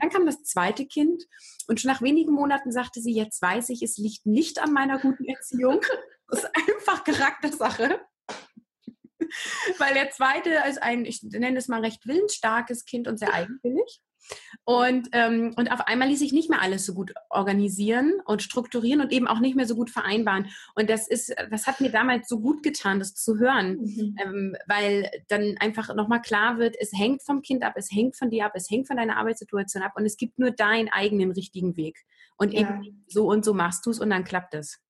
Speaker 1: Dann kam das zweite Kind und schon nach wenigen Monaten sagte sie, jetzt weiß ich, es liegt nicht an meiner guten Erziehung. Das ist einfach Charaktersache. Weil der zweite ist ein, ich nenne es mal recht willensstarkes Kind und sehr eigenwillig. Und, ähm, und auf einmal ließ sich nicht mehr alles so gut organisieren und strukturieren und eben auch nicht mehr so gut vereinbaren. Und das ist, das hat mir damals so gut getan, das zu hören, mhm. ähm, weil dann einfach nochmal klar wird, es hängt vom Kind ab, es hängt von dir ab, es hängt von deiner Arbeitssituation ab und es gibt nur deinen eigenen richtigen Weg. Und ja. eben so und so machst du es und dann klappt es.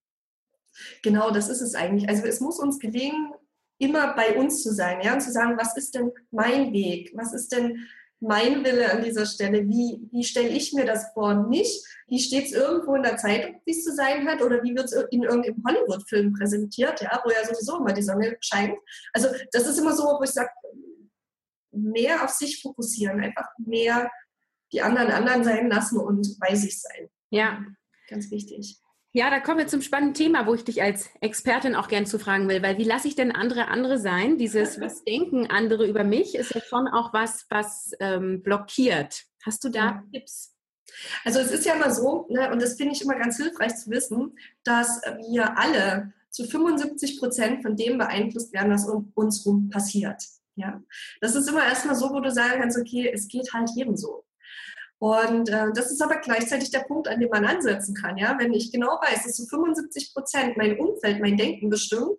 Speaker 2: Genau, das ist es eigentlich. Also es muss uns gelingen, immer bei uns zu sein, ja, und zu sagen, was ist denn mein Weg? Was ist denn mein Wille an dieser Stelle? Wie, wie stelle ich mir das vor? Nicht, wie steht es irgendwo in der Zeitung, wie es zu sein hat, oder wie wird es in irgendeinem Hollywood-Film präsentiert, ja, wo ja sowieso immer die Sonne scheint. Also das ist immer so, wo ich sage, mehr auf sich fokussieren, einfach mehr die anderen anderen sein lassen und bei sich sein. Ja. Ganz wichtig.
Speaker 1: Ja, da kommen wir zum spannenden Thema, wo ich dich als Expertin auch gern zu fragen will, weil wie lasse ich denn andere andere sein? Dieses, was denken andere über mich, ist ja schon auch was, was ähm, blockiert. Hast du da ja. Tipps?
Speaker 2: Also es ist ja immer so, ne, und das finde ich immer ganz hilfreich zu wissen, dass wir alle zu 75 Prozent von dem beeinflusst werden, was um uns rum passiert. Ja, das ist immer erstmal so, wo du sagen kannst, okay, es geht halt jedem so. Und äh, das ist aber gleichzeitig der Punkt, an dem man ansetzen kann. Ja, wenn ich genau weiß, dass so 75 Prozent mein Umfeld, mein Denken bestimmt,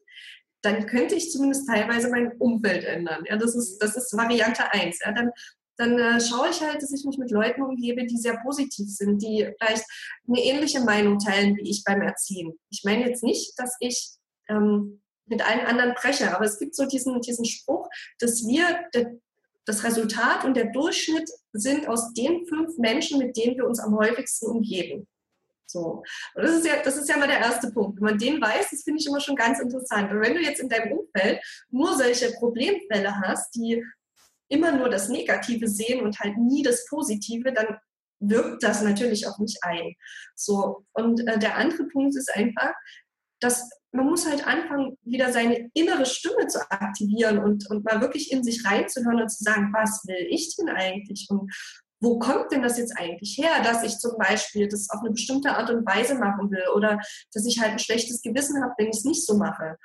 Speaker 2: dann könnte ich zumindest teilweise mein Umfeld ändern. Ja, das ist das ist Variante eins. Ja, dann dann äh, schaue ich halt, dass ich mich mit Leuten umgebe, die sehr positiv sind, die vielleicht eine ähnliche Meinung teilen wie ich beim Erziehen. Ich meine jetzt nicht, dass ich ähm, mit allen anderen breche, aber es gibt so diesen, diesen Spruch, dass wir das Resultat und der Durchschnitt sind aus den fünf Menschen, mit denen wir uns am häufigsten umgeben. So. Und das ist ja, das ist ja mal der erste Punkt. Wenn man den weiß, das finde ich immer schon ganz interessant. Und wenn du jetzt in deinem Umfeld nur solche Problemfälle hast, die immer nur das Negative sehen und halt nie das Positive, dann wirkt das natürlich auch nicht ein. So. Und äh, der andere Punkt ist einfach, dass man muss halt anfangen, wieder seine innere Stimme zu aktivieren und, und mal wirklich in sich reinzuhören und zu sagen, was will ich denn eigentlich? Und wo kommt denn das jetzt eigentlich her, dass ich zum Beispiel das auf eine bestimmte Art und Weise machen will oder dass ich halt ein schlechtes Gewissen habe, wenn ich es nicht so mache.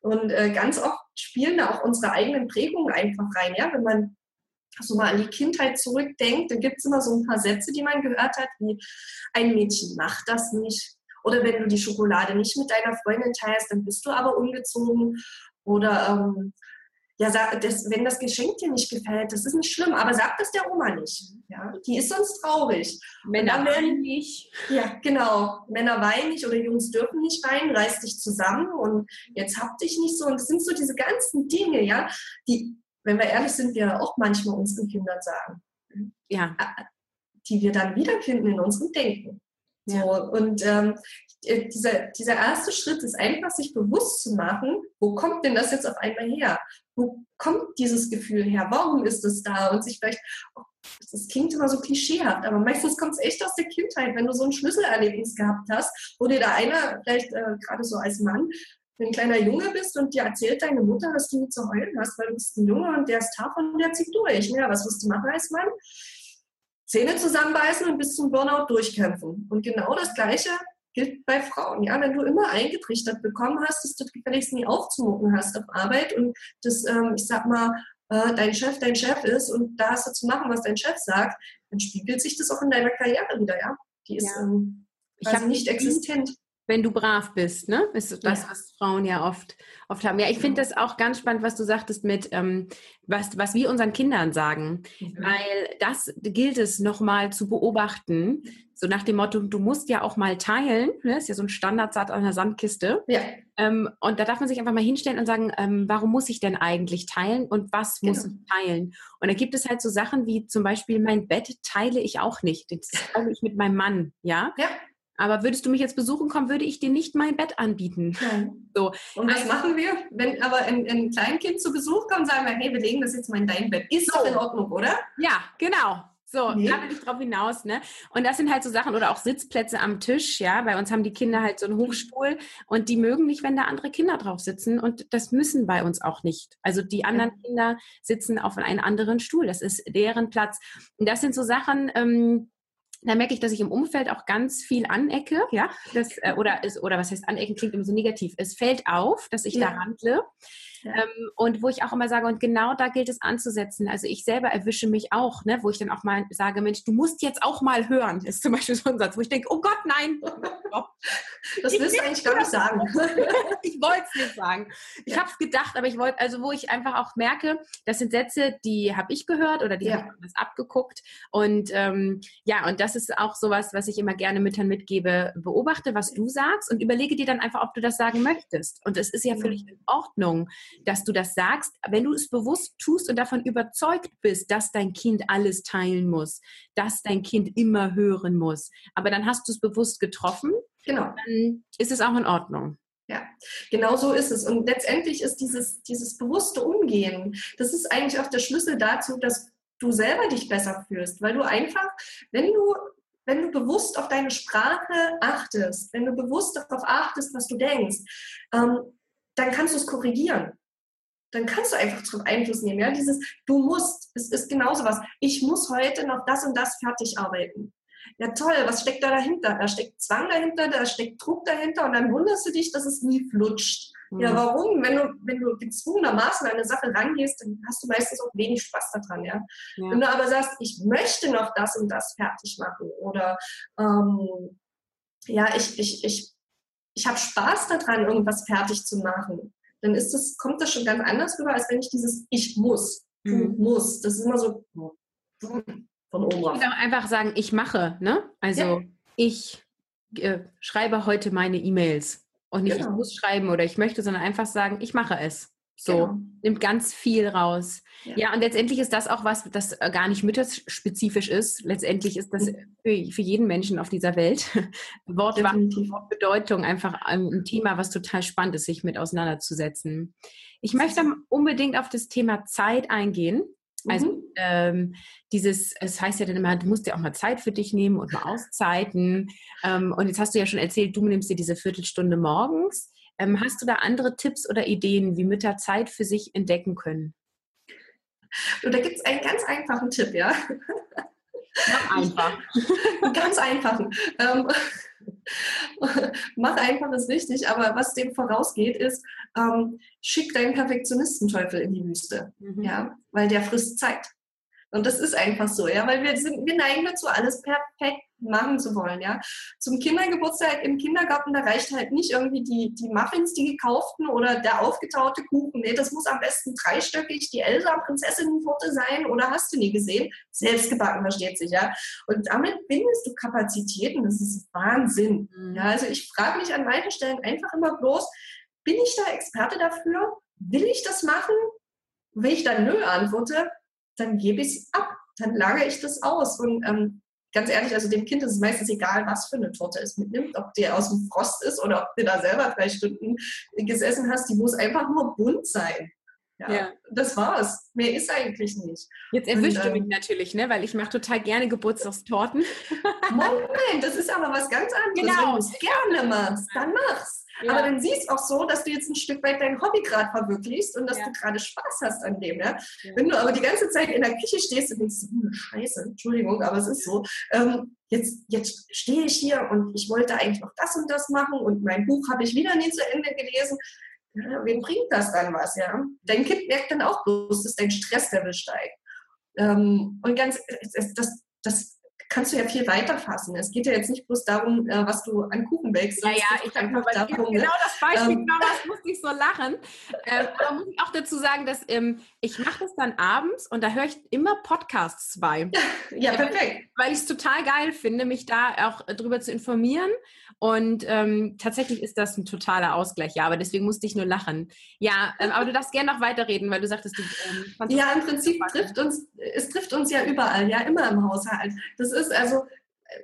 Speaker 2: Und äh, ganz oft spielen da auch unsere eigenen Prägungen einfach rein. Ja? Wenn man so mal an die Kindheit zurückdenkt, dann gibt es immer so ein paar Sätze, die man gehört hat, wie ein Mädchen macht das nicht. Oder wenn du die Schokolade nicht mit deiner Freundin teilst, dann bist du aber ungezogen. Oder ähm, ja, das, wenn das Geschenk dir nicht gefällt, das ist nicht schlimm, aber sag das der Oma nicht. Ja, die ist sonst traurig.
Speaker 1: Männer weinen nicht.
Speaker 2: Ja, genau. Männer weinen nicht oder Jungs dürfen nicht weinen, reiß dich zusammen und jetzt hab dich nicht so. Und das sind so diese ganzen Dinge, ja, die, wenn wir ehrlich sind, wir auch manchmal unseren Kindern sagen.
Speaker 1: Ja.
Speaker 2: Die wir dann wiederfinden in unserem Denken. So, und ähm, äh, dieser, dieser erste Schritt ist einfach, sich bewusst zu machen, wo kommt denn das jetzt auf einmal her? Wo kommt dieses Gefühl her? Warum ist es da? Und sich vielleicht, oh, das klingt immer so klischeehaft, aber meistens kommt es echt aus der Kindheit, wenn du so ein Schlüsselerlebnis gehabt hast, wo dir da einer, vielleicht äh, gerade so als Mann, ein kleiner Junge bist und dir erzählt deine Mutter, dass du nie zu heulen hast, weil du bist ein Junge und der ist tough und der zieht durch. Ja, was wirst du machen als Mann? Zähne zusammenbeißen und bis zum Burnout durchkämpfen. Und genau das Gleiche gilt bei Frauen. Ja, wenn du immer eingetrichtert bekommen hast, dass du gefälligst nie aufzumucken hast auf Arbeit und das, ähm, ich sag mal, äh, dein Chef dein Chef ist und da hast du zu machen, was dein Chef sagt, dann spiegelt sich das auch in deiner Karriere wieder, ja. Die ist ja. ähm, quasi nicht existent
Speaker 1: wenn du brav bist, ne? Ist das, ja. was Frauen ja oft, oft haben. Ja, ich finde das auch ganz spannend, was du sagtest mit, ähm, was, was wir unseren Kindern sagen. Mhm. Weil das gilt es nochmal zu beobachten. So nach dem Motto, du musst ja auch mal teilen. Ne? Ist ja so ein Standardsatz an der Sandkiste.
Speaker 2: Ja.
Speaker 1: Ähm, und da darf man sich einfach mal hinstellen und sagen, ähm, warum muss ich denn eigentlich teilen und was genau. muss ich teilen? Und da gibt es halt so Sachen wie zum Beispiel mein Bett teile ich auch nicht. Das teile ich mit meinem Mann, ja?
Speaker 2: Ja.
Speaker 1: Aber würdest du mich jetzt besuchen kommen, würde ich dir nicht mein Bett anbieten.
Speaker 2: Nein. So. Und was also, machen wir? Wenn aber ein, ein Kleinkind zu Besuch kommt, sagen wir, hey, wir legen das jetzt mal in dein Bett. Ist so. doch in Ordnung, oder?
Speaker 1: Ja, genau. So, nee. da will ich drauf hinaus, ne? Und das sind halt so Sachen oder auch Sitzplätze am Tisch, ja. Bei uns haben die Kinder halt so einen Hochstuhl und die mögen nicht, wenn da andere Kinder drauf sitzen und das müssen bei uns auch nicht. Also die anderen ja. Kinder sitzen auf einem anderen Stuhl. Das ist deren Platz. Und das sind so Sachen, ähm, da merke ich, dass ich im Umfeld auch ganz viel anecke, ja, das, äh, oder ist, oder was heißt anecken klingt immer so negativ. Es fällt auf, dass ich ja. da handle. Ja. Ähm, und wo ich auch immer sage, und genau da gilt es anzusetzen. Also ich selber erwische mich auch, ne, wo ich dann auch mal sage, Mensch, du musst jetzt auch mal hören. Ist zum Beispiel so ein Satz, wo ich denke, oh Gott, nein.
Speaker 2: das ich willst du eigentlich gar nicht sagen.
Speaker 1: ich wollte es nicht sagen. Ich ja. habe es gedacht, aber ich wollte, also wo ich einfach auch merke, das sind Sätze, die habe ich gehört oder die ja. habe ich abgeguckt. Und ähm, ja, und das ist auch sowas, was ich immer gerne Müttern mitgebe. Beobachte, was du sagst und überlege dir dann einfach, ob du das sagen möchtest. Und es ist ja völlig in Ordnung dass du das sagst, wenn du es bewusst tust und davon überzeugt bist, dass dein Kind alles teilen muss, dass dein Kind immer hören muss. Aber dann hast du es bewusst getroffen.
Speaker 2: Genau.
Speaker 1: Dann ist es auch in Ordnung.
Speaker 2: Ja, genau so ist es. Und letztendlich ist dieses, dieses bewusste Umgehen, das ist eigentlich auch der Schlüssel dazu, dass du selber dich besser fühlst, weil du einfach, wenn du wenn du bewusst auf deine Sprache achtest, wenn du bewusst darauf achtest, was du denkst, ähm, dann kannst du es korrigieren. Dann kannst du einfach darauf Einfluss nehmen. Ja? Dieses Du musst, es ist genauso was. Ich muss heute noch das und das fertig arbeiten. Ja toll, was steckt da dahinter? Da steckt Zwang dahinter, da steckt Druck dahinter und dann wunderst du dich, dass es nie flutscht. Mhm. Ja, warum? Wenn du, wenn du gezwungenermaßen an eine Sache rangehst, dann hast du meistens auch wenig Spaß daran, ja. ja. Wenn du aber sagst, ich möchte noch das und das fertig machen oder ähm, ja, ich, ich, ich ich habe Spaß daran, irgendwas fertig zu machen, dann ist das, kommt das schon ganz anders rüber, als wenn ich dieses Ich muss, mhm. muss. Das ist immer so
Speaker 1: von oben rauf. Ich kann einfach sagen, ich mache, ne? Also ja. ich äh, schreibe heute meine E-Mails. Und nicht, genau. ich muss schreiben oder ich möchte, sondern einfach sagen, ich mache es. So, genau. nimmt ganz viel raus. Ja. ja. und letztendlich ist das auch was, das äh, gar nicht mütterspezifisch ist. Letztendlich ist das mhm. für, für jeden Menschen auf dieser Welt Wortbedeutung einfach ein Thema, was total spannend ist, sich mit auseinanderzusetzen. Ich möchte unbedingt auf das Thema Zeit eingehen. Also mhm. ähm, dieses, es heißt ja dann immer, du musst dir auch mal Zeit für dich nehmen und mal Auszeiten. Ähm, und jetzt hast du ja schon erzählt, du nimmst dir diese Viertelstunde morgens. Ähm, hast du da andere Tipps oder Ideen, wie Mütter Zeit für sich entdecken können?
Speaker 2: Und da gibt es einen ganz einfachen Tipp, ja.
Speaker 1: Mach einfach.
Speaker 2: ganz einfachen. Mach einfach ist wichtig, aber was dem vorausgeht, ist, ähm, schick deinen Perfektionistenteufel in die Wüste. Mhm. Ja, weil der frisst Zeit. Und das ist einfach so, ja, weil wir sind, wir neigen dazu, alles perfekt machen zu wollen, ja. Zum Kindergeburtstag im Kindergarten, da reicht halt nicht irgendwie die, die Muffins, die gekauften oder der aufgetaute Kuchen. Nee, das muss am besten dreistöckig die Elsa-Prinzessinnentorte sein oder hast du nie gesehen? Selbst gebacken, versteht sich, ja. Und damit bindest du Kapazitäten, das ist Wahnsinn. Mhm. Ja, also ich frage mich an manchen Stellen einfach immer bloß, bin ich da Experte dafür? Will ich das machen? Wenn ich dann nö antworte, dann gebe ich es ab, dann lagere ich das aus. Und ähm, ganz ehrlich, also dem Kind ist es meistens egal, was für eine Torte es mitnimmt, ob die aus dem Frost ist oder ob du da selber drei Stunden gesessen hast, die muss einfach nur bunt sein. Ja, ja. das war's. Mehr ist eigentlich nicht.
Speaker 1: Jetzt erwischst du mich ähm, natürlich, ne? weil ich mache total gerne Geburtstagstorten.
Speaker 2: Moment, das ist aber was ganz anderes. Genau. Wenn du es gerne machst, dann mach's. Ja. Aber dann siehst auch so, dass du jetzt ein Stück weit dein Hobby gerade verwirklichst und dass ja. du gerade Spaß hast an dem. Ja? Wenn du aber die ganze Zeit in der Küche stehst und denkst, oh, Scheiße, Entschuldigung, aber es ist so. Ähm, jetzt, jetzt stehe ich hier und ich wollte eigentlich noch das und das machen und mein Buch habe ich wieder nie zu Ende gelesen. Ja, wem bringt das dann was, ja? Dein Kind merkt dann auch bloß, dass dein Stresslevel steigt. Ähm, und ganz, das, das kannst du ja viel weiter fassen. Es geht ja jetzt nicht bloß darum, äh, was du an Kuchen bakst.
Speaker 1: Ja, ja, ich habe darum, genau das Beispiel ähm, genau das musste ich so lachen. Ähm, aber muss ich auch dazu sagen, dass ähm, ich mache das dann abends und da höre ich immer Podcasts bei.
Speaker 2: ja, perfekt.
Speaker 1: Weil ich es total geil finde, mich da auch drüber zu informieren. Und ähm, tatsächlich ist das ein totaler Ausgleich, ja, aber deswegen musste ich nur lachen. Ja, ähm, aber du darfst gerne noch weiterreden, weil du sagtest, du
Speaker 2: ähm, Ja, im Prinzip trifft uns, es trifft uns ja überall, ja, immer im Haushalt. Das ist also,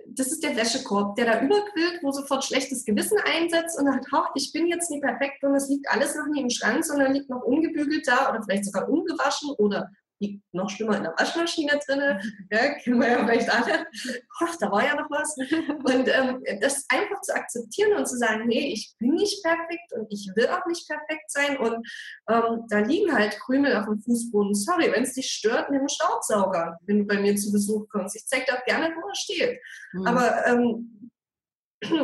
Speaker 2: das ist der Wäschekorb, der da überquillt, wo sofort schlechtes Gewissen einsetzt und sagt, ich bin jetzt nicht perfekt und es liegt alles noch nie im Schrank, sondern liegt noch ungebügelt da oder vielleicht sogar ungewaschen oder liegt noch schlimmer in der Waschmaschine drin. Ja, kennen wir ja vielleicht alle. Ach, da war ja noch was. Und ähm, das einfach zu akzeptieren und zu sagen, nee, ich bin nicht perfekt und ich will auch nicht perfekt sein. Und ähm, da liegen halt Krümel auf dem Fußboden. Sorry, wenn es dich stört, nimm einen Staubsauger, wenn du bei mir zu Besuch kommst. Ich zeige dir auch gerne, wo er steht. Mhm. Aber ähm,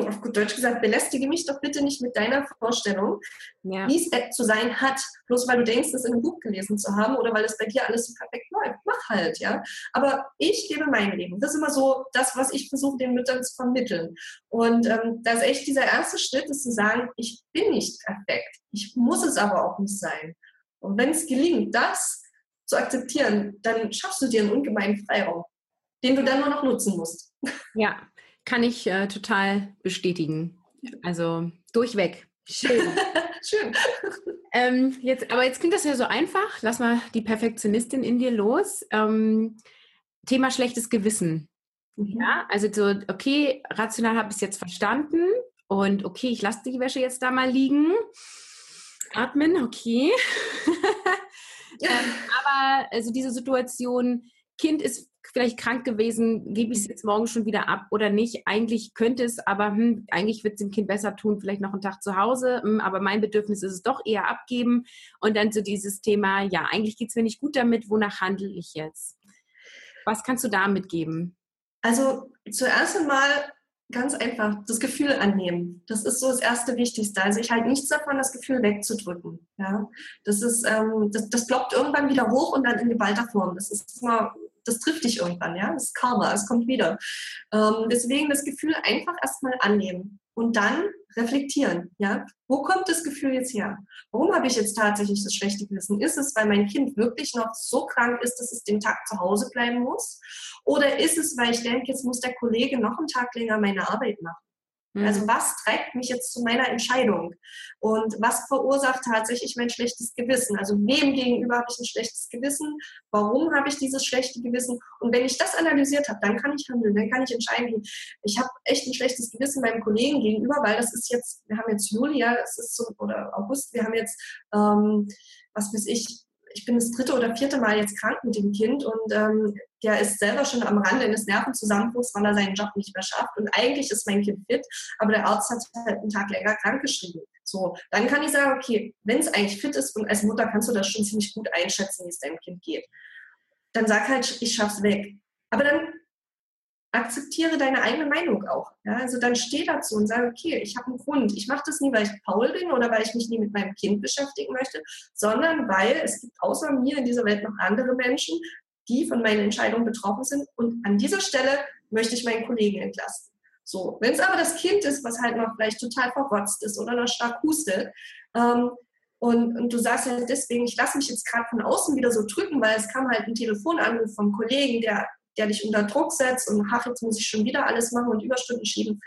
Speaker 2: auf gut Deutsch gesagt, belästige mich doch bitte nicht mit deiner Vorstellung, ja. wie es zu sein hat, bloß weil du denkst, es in einem Buch gelesen zu haben oder weil es bei dir alles so perfekt läuft. Mach halt, ja. Aber ich lebe mein Leben. Das ist immer so das, was ich versuche, den Müttern zu vermitteln. Und ähm, da ist echt dieser erste Schritt, ist zu sagen, ich bin nicht perfekt. Ich muss es aber auch nicht sein. Und wenn es gelingt, das zu akzeptieren, dann schaffst du dir einen ungemeinen Freiraum, den du dann nur noch nutzen musst.
Speaker 1: Ja, kann ich äh, total bestätigen. Also durchweg.
Speaker 2: Schön. Schön.
Speaker 1: Ähm, jetzt, aber jetzt klingt das ja so einfach. Lass mal die Perfektionistin in dir los. Ähm, Thema schlechtes Gewissen. Mhm. Ja, also so, okay, rational habe ich es jetzt verstanden und okay, ich lasse die Wäsche jetzt da mal liegen. Atmen, okay. ähm, aber also diese Situation, Kind ist vielleicht krank gewesen, gebe ich es jetzt morgen schon wieder ab oder nicht? Eigentlich könnte es, aber hm, eigentlich wird es dem Kind besser tun, vielleicht noch einen Tag zu Hause, hm, aber mein Bedürfnis ist es doch eher abgeben. Und dann so dieses Thema, ja, eigentlich geht es mir nicht gut damit, wonach handle ich jetzt? Was kannst du da mitgeben?
Speaker 2: Also zuerst einmal ganz einfach das Gefühl annehmen. Das ist so das erste Wichtigste. Also ich halte nichts davon, das Gefühl wegzudrücken. Ja, das ist, ähm, das, das ploppt irgendwann wieder hoch und dann in geballter Form. Das ist immer das trifft dich irgendwann, ja. Das ist Karma, es kommt wieder. Ähm, deswegen das Gefühl einfach erstmal annehmen und dann reflektieren, ja. Wo kommt das Gefühl jetzt her? Warum habe ich jetzt tatsächlich das schlechte Gewissen? Ist es, weil mein Kind wirklich noch so krank ist, dass es den Tag zu Hause bleiben muss? Oder ist es, weil ich denke, jetzt muss der Kollege noch einen Tag länger meine Arbeit machen? Mhm. Also was treibt mich jetzt zu meiner Entscheidung? Und was verursacht tatsächlich mein schlechtes Gewissen? Also wem gegenüber habe ich ein schlechtes Gewissen? Warum habe ich dieses schlechte Gewissen? Und wenn ich das analysiert habe, dann kann ich handeln, dann kann ich entscheiden. Ich habe echt ein schlechtes Gewissen meinem Kollegen gegenüber, weil das ist jetzt, wir haben jetzt Juli, ja, es ist so, oder August, wir haben jetzt, ähm, was weiß ich, ich bin das dritte oder vierte Mal jetzt krank mit dem Kind und ähm, der ist selber schon am Rande eines Nervenzusammenbruchs, weil er seinen Job nicht mehr schafft. Und eigentlich ist mein Kind fit, aber der Arzt hat halt einen Tag länger krank geschrieben. So, dann kann ich sagen, okay, wenn es eigentlich fit ist und als Mutter kannst du das schon ziemlich gut einschätzen, wie es deinem Kind geht. Dann sag halt, ich schaff's weg. Aber dann akzeptiere deine eigene Meinung auch. Ja? Also dann steh dazu und sage, okay, ich habe einen Grund. Ich mache das nie, weil ich faul bin oder weil ich mich nie mit meinem Kind beschäftigen möchte, sondern weil es gibt außer mir in dieser Welt noch andere Menschen, die von meinen Entscheidungen betroffen sind. Und an dieser Stelle möchte ich meinen Kollegen entlasten. So, wenn es aber das Kind ist, was halt noch vielleicht total verrotzt ist oder noch stark hustet, ähm, und, und, du sagst ja deswegen, ich lasse mich jetzt gerade von außen wieder so drücken, weil es kam halt ein Telefonanruf vom Kollegen, der der dich unter Druck setzt und ach, jetzt muss ich schon wieder alles machen und Überstunden schieben.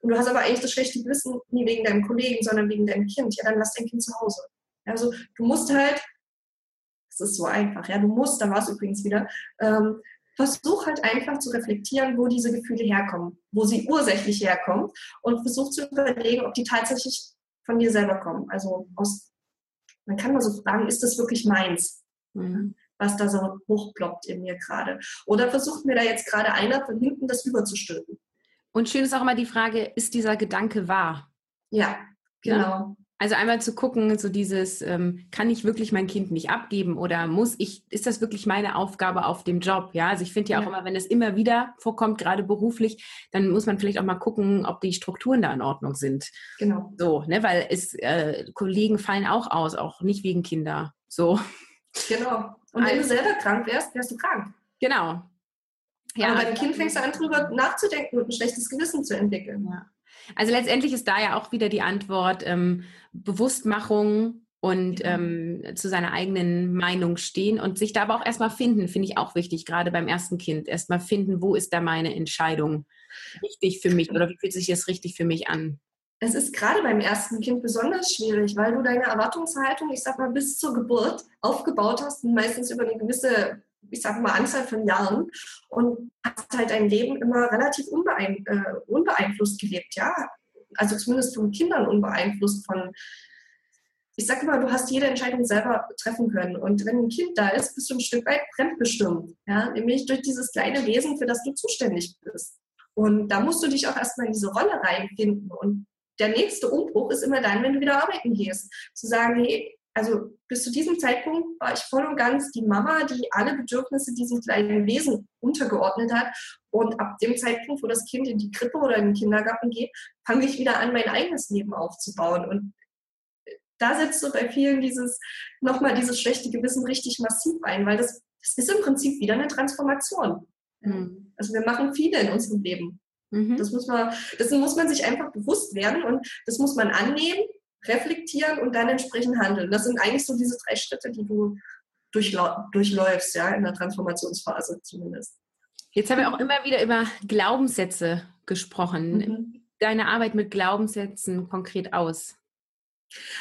Speaker 2: Und du hast aber eigentlich das schlechte Gewissen nie wegen deinem Kollegen, sondern wegen deinem Kind. Ja, dann lass dein Kind zu Hause. Also du musst halt, es ist so einfach, ja, du musst, da war es übrigens wieder, ähm, versuch halt einfach zu reflektieren, wo diese Gefühle herkommen, wo sie ursächlich herkommen und versuch zu überlegen, ob die tatsächlich von dir selber kommen. Also aus, man kann mal so fragen, ist das wirklich meins? Mhm was da so hochploppt in mir gerade. Oder versucht mir da jetzt gerade einer von hinten das überzustülpen.
Speaker 1: Und schön ist auch immer die Frage, ist dieser Gedanke wahr?
Speaker 2: Ja, genau. Ja.
Speaker 1: Also einmal zu gucken, so dieses, ähm, kann ich wirklich mein Kind nicht abgeben oder muss ich, ist das wirklich meine Aufgabe auf dem Job? Ja, also ich finde ja, ja auch immer, wenn es immer wieder vorkommt, gerade beruflich, dann muss man vielleicht auch mal gucken, ob die Strukturen da in Ordnung sind.
Speaker 2: Genau.
Speaker 1: So, ne, weil es, äh, Kollegen fallen auch aus, auch nicht wegen Kinder. So.
Speaker 2: Genau. Und wenn du selber krank wärst, wärst du krank.
Speaker 1: Genau.
Speaker 2: Ja, Aber beim Kind fängst du an, drüber nachzudenken und ein schlechtes Gewissen zu entwickeln.
Speaker 1: Ja. Also letztendlich ist da ja auch wieder die Antwort ähm, Bewusstmachung und ähm, zu seiner eigenen Meinung stehen und sich da aber auch erstmal finden, finde ich auch wichtig, gerade beim ersten Kind. Erstmal finden, wo ist da meine Entscheidung richtig für mich oder wie fühlt sich das richtig für mich an?
Speaker 2: es ist gerade beim ersten Kind besonders schwierig, weil du deine Erwartungshaltung, ich sag mal, bis zur Geburt aufgebaut hast, meistens über eine gewisse, ich sag mal, Anzahl von Jahren und hast halt dein Leben immer relativ unbeein, äh, unbeeinflusst gelebt, ja. Also zumindest von Kindern unbeeinflusst, von, ich sag mal, du hast jede Entscheidung selber treffen können. Und wenn ein Kind da ist, bist du ein Stück weit fremdbestimmt, ja, nämlich durch dieses kleine Wesen, für das du zuständig bist. Und da musst du dich auch erstmal in diese Rolle reinfinden und der nächste Umbruch ist immer dann, wenn du wieder arbeiten gehst. Zu sagen, hey, also bis zu diesem Zeitpunkt war ich voll und ganz die Mama, die alle Bedürfnisse diesem kleinen Wesen untergeordnet hat. Und ab dem Zeitpunkt, wo das Kind in die Krippe oder in den Kindergarten geht, fange ich wieder an, mein eigenes Leben aufzubauen. Und da setzt so bei vielen dieses, nochmal dieses schlechte Gewissen richtig massiv ein, weil das, das ist im Prinzip wieder eine Transformation. Mhm. Also wir machen viele in unserem Leben. Mhm. Das muss man, dessen muss man sich einfach bewusst werden und das muss man annehmen, reflektieren und dann entsprechend handeln. Das sind eigentlich so diese drei Schritte, die du durchläufst, ja, in der Transformationsphase zumindest.
Speaker 1: Jetzt haben wir auch immer wieder über Glaubenssätze gesprochen. Mhm. Deine Arbeit mit Glaubenssätzen konkret aus?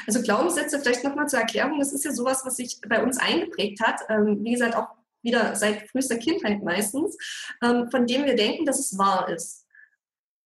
Speaker 2: Also Glaubenssätze, vielleicht nochmal zur Erklärung, das ist ja sowas, was sich bei uns eingeprägt hat. Ähm, wie gesagt, auch wieder seit frühester Kindheit meistens, ähm, von dem wir denken, dass es wahr ist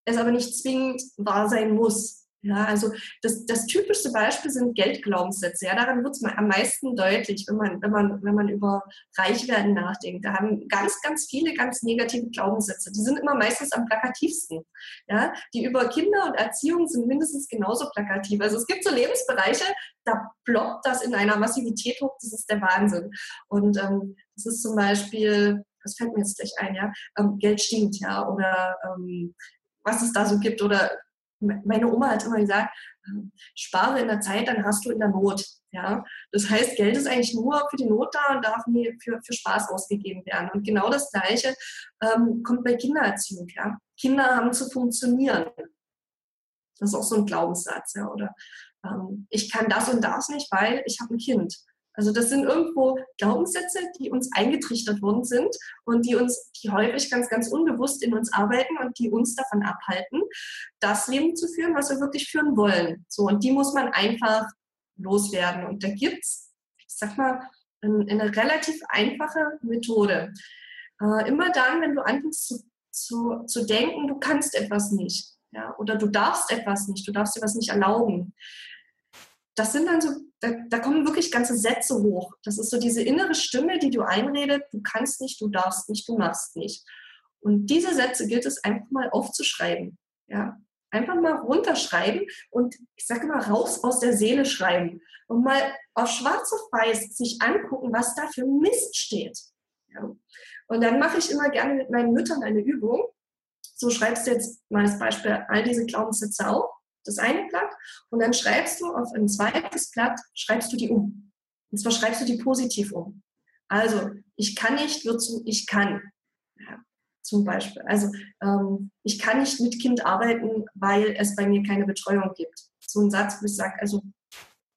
Speaker 2: es aber nicht zwingend wahr sein muss. Ja, also das, das typischste Beispiel sind Geldglaubenssätze. Ja, daran wird es am meisten deutlich, wenn man, wenn man, wenn man über Reichwerden nachdenkt. Da haben ganz, ganz viele ganz negative Glaubenssätze. Die sind immer meistens am plakativsten. Ja, die über Kinder und Erziehung sind mindestens genauso plakativ. Also es gibt so Lebensbereiche, da ploppt das in einer Massivität hoch. Das ist der Wahnsinn. Und ähm, das ist zum Beispiel, das fällt mir jetzt gleich ein, ja, ähm, Geld stinkt, ja, oder ähm, was es da so gibt. Oder meine Oma hat immer gesagt, ähm, spare in der Zeit, dann hast du in der Not. Ja, das heißt, Geld ist eigentlich nur für die Not da und darf nie für, für Spaß ausgegeben werden. Und genau das Gleiche ähm, kommt bei Kindererziehung. Ja, Kinder haben zu funktionieren. Das ist auch so ein Glaubenssatz. Ja, oder ähm, ich kann das und das nicht, weil ich habe ein Kind. Also das sind irgendwo Glaubenssätze, die uns eingetrichtert worden sind und die uns, die häufig ganz, ganz unbewusst in uns arbeiten und die uns davon abhalten, das Leben zu führen, was wir wirklich führen wollen. So, und die muss man einfach loswerden. Und da gibt's, ich sag mal, eine relativ einfache Methode. Äh, immer dann, wenn du anfängst zu, zu, zu denken, du kannst etwas nicht, ja, oder du darfst etwas nicht, du darfst dir was nicht erlauben, das sind dann so, da, da, kommen wirklich ganze Sätze hoch. Das ist so diese innere Stimme, die du einredet, du kannst nicht, du darfst nicht, du machst nicht. Und diese Sätze gilt es einfach mal aufzuschreiben. Ja, einfach mal runterschreiben und ich sage mal raus aus der Seele schreiben und mal auf schwarz auf weiß sich angucken, was da für Mist steht. Ja. Und dann mache ich immer gerne mit meinen Müttern eine Übung. So schreibst du jetzt mal als Beispiel all diese Glaubenssätze auf das eine Blatt und dann schreibst du auf ein zweites Blatt, schreibst du die um. Und zwar schreibst du die positiv um. Also, ich kann nicht, wird zu, ich kann. Ja, zum Beispiel. Also, ähm, ich kann nicht mit Kind arbeiten, weil es bei mir keine Betreuung gibt. So ein Satz, wo ich sage, also,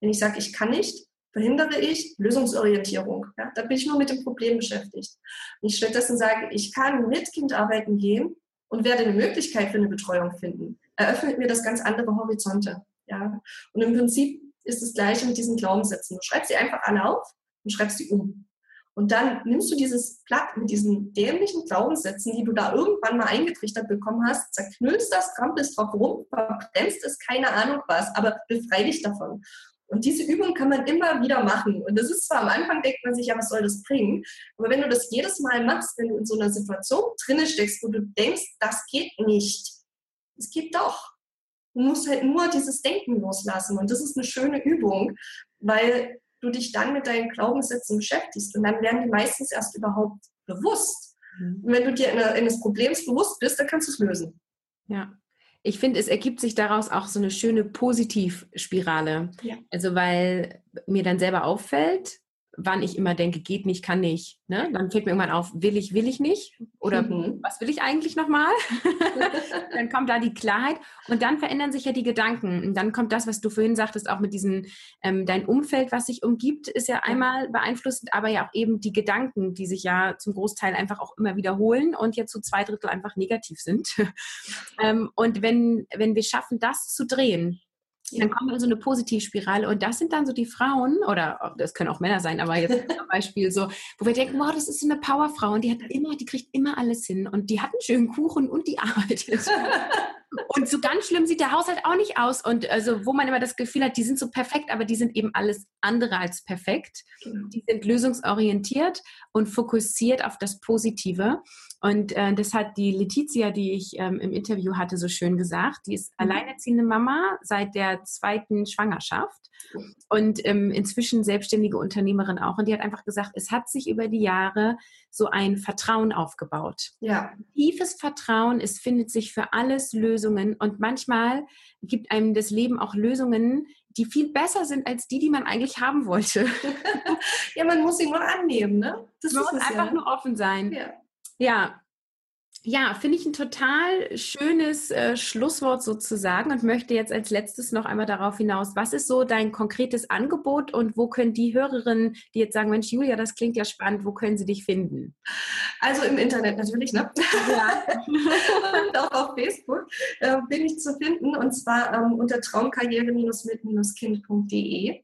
Speaker 2: wenn ich sage, ich kann nicht, verhindere ich Lösungsorientierung. Ja, da bin ich nur mit dem Problem beschäftigt. Und ich stattdessen sage, ich kann mit Kind arbeiten gehen und werde eine Möglichkeit für eine Betreuung finden eröffnet mir das ganz andere Horizonte. Ja? Und im Prinzip ist das Gleiche mit diesen Glaubenssätzen. Du schreibst sie einfach alle auf und schreibst sie um. Und dann nimmst du dieses Blatt mit diesen dämlichen Glaubenssätzen, die du da irgendwann mal eingetrichtert bekommen hast, zerknüllst das, trampelst drauf rum, verbrennst es, keine Ahnung was, aber befrei dich davon. Und diese Übung kann man immer wieder machen. Und das ist zwar am Anfang, denkt man sich, ja, was soll das bringen? Aber wenn du das jedes Mal machst, wenn du in so einer Situation drinne steckst, wo du denkst, das geht nicht, es geht doch. Du musst halt nur dieses Denken loslassen. Und das ist eine schöne Übung, weil du dich dann mit deinen Glaubenssätzen beschäftigst. Und dann werden die meistens erst überhaupt bewusst. Mhm. Und wenn du dir eines Problems bewusst bist, dann kannst du es lösen.
Speaker 1: Ja. Ich finde, es ergibt sich daraus auch so eine schöne Positivspirale. Ja. Also, weil mir dann selber auffällt, wann ich immer denke, geht nicht, kann nicht. Ne? Dann fällt mir irgendwann auf, will ich, will ich nicht? Oder mhm. was will ich eigentlich nochmal? dann kommt da die Klarheit und dann verändern sich ja die Gedanken. Und dann kommt das, was du vorhin sagtest, auch mit diesem, ähm, dein Umfeld, was sich umgibt, ist ja einmal beeinflusst, aber ja auch eben die Gedanken, die sich ja zum Großteil einfach auch immer wiederholen und jetzt zu so zwei Drittel einfach negativ sind. ähm, und wenn, wenn wir schaffen, das zu drehen, dann kommen wir in so eine Positivspirale und das sind dann so die Frauen, oder das können auch Männer sein, aber jetzt zum Beispiel so, wo wir denken, wow, das ist so eine Powerfrau und die hat immer, die kriegt immer alles hin und die hat einen schönen Kuchen und die arbeitet. und so ganz schlimm sieht der Haushalt auch nicht aus und also, wo man immer das Gefühl hat, die sind so perfekt, aber die sind eben alles andere als perfekt. Genau. Die sind lösungsorientiert und fokussiert auf das Positive. Und äh, das hat die Letizia, die ich ähm, im Interview hatte, so schön gesagt. Die ist mhm. alleinerziehende Mama seit der zweiten Schwangerschaft und ähm, inzwischen selbstständige Unternehmerin auch. Und die hat einfach gesagt, es hat sich über die Jahre so ein Vertrauen aufgebaut. Ja. Tiefes Vertrauen, es findet sich für alles Lösungen. Und manchmal gibt einem das Leben auch Lösungen, die viel besser sind als die, die man eigentlich haben wollte.
Speaker 2: ja, man muss sie nur annehmen, ne?
Speaker 1: Das man muss einfach ja. nur offen sein. Ja. Ja, ja, finde ich ein total schönes äh, Schlusswort sozusagen und möchte jetzt als letztes noch einmal darauf hinaus, was ist so dein konkretes Angebot und wo können die Hörerinnen, die jetzt sagen, Mensch, Julia, das klingt ja spannend, wo können sie dich finden?
Speaker 2: Also im Internet natürlich, ne? Ja. und auch auf Facebook äh, bin ich zu finden und zwar ähm, unter traumkarriere-mit-kind.de.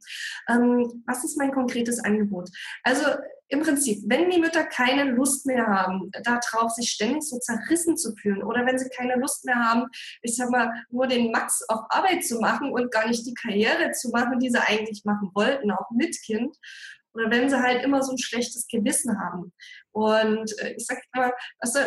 Speaker 2: Ähm, was ist mein konkretes Angebot? Also im Prinzip, wenn die Mütter keine Lust mehr haben, darauf sich ständig so zerrissen zu fühlen oder wenn sie keine Lust mehr haben, ich sag mal, nur den Max auf Arbeit zu machen und gar nicht die Karriere zu machen, die sie eigentlich machen wollten, auch mit Kind, oder wenn sie halt immer so ein schlechtes Gewissen haben. Und äh, ich sag mal, also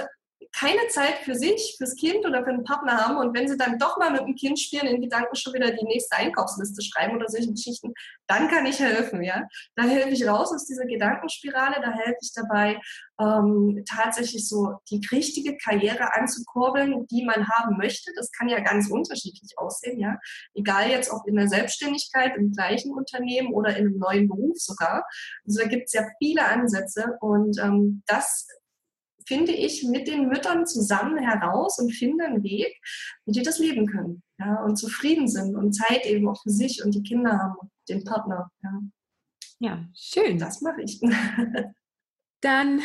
Speaker 2: keine Zeit für sich, fürs Kind oder für einen Partner haben und wenn sie dann doch mal mit dem Kind spielen, in Gedanken schon wieder die nächste Einkaufsliste schreiben oder solche Geschichten, dann kann ich helfen, ja. Da helfe ich raus aus dieser Gedankenspirale, da helfe ich dabei, ähm, tatsächlich so die richtige Karriere anzukurbeln, die man haben möchte. Das kann ja ganz unterschiedlich aussehen, ja. Egal jetzt ob in der Selbstständigkeit, im gleichen Unternehmen oder in einem neuen Beruf sogar. Also da gibt es ja viele Ansätze und ähm, das finde ich, mit den Müttern zusammen heraus und finde einen Weg, wie die das leben können ja, und zufrieden sind und Zeit eben auch für sich und die Kinder haben und den Partner. Ja.
Speaker 1: Ja, schön.
Speaker 2: Das mache ich.
Speaker 1: Dann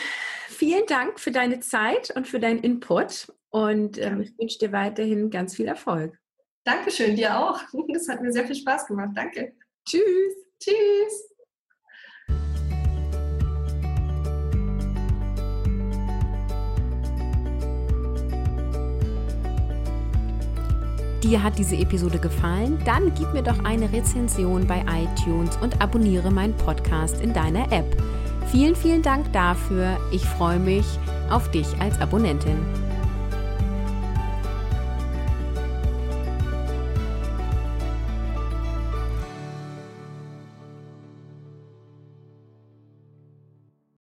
Speaker 1: vielen Dank für deine Zeit und für deinen Input und ähm, ich wünsche dir weiterhin ganz viel Erfolg.
Speaker 2: Dankeschön, dir auch. Das hat mir sehr viel Spaß gemacht. Danke.
Speaker 1: Tschüss.
Speaker 2: Tschüss.
Speaker 1: Dir hat diese Episode gefallen? Dann gib mir doch eine Rezension bei iTunes und abonniere meinen Podcast in deiner App. Vielen, vielen Dank dafür. Ich freue mich auf dich als Abonnentin.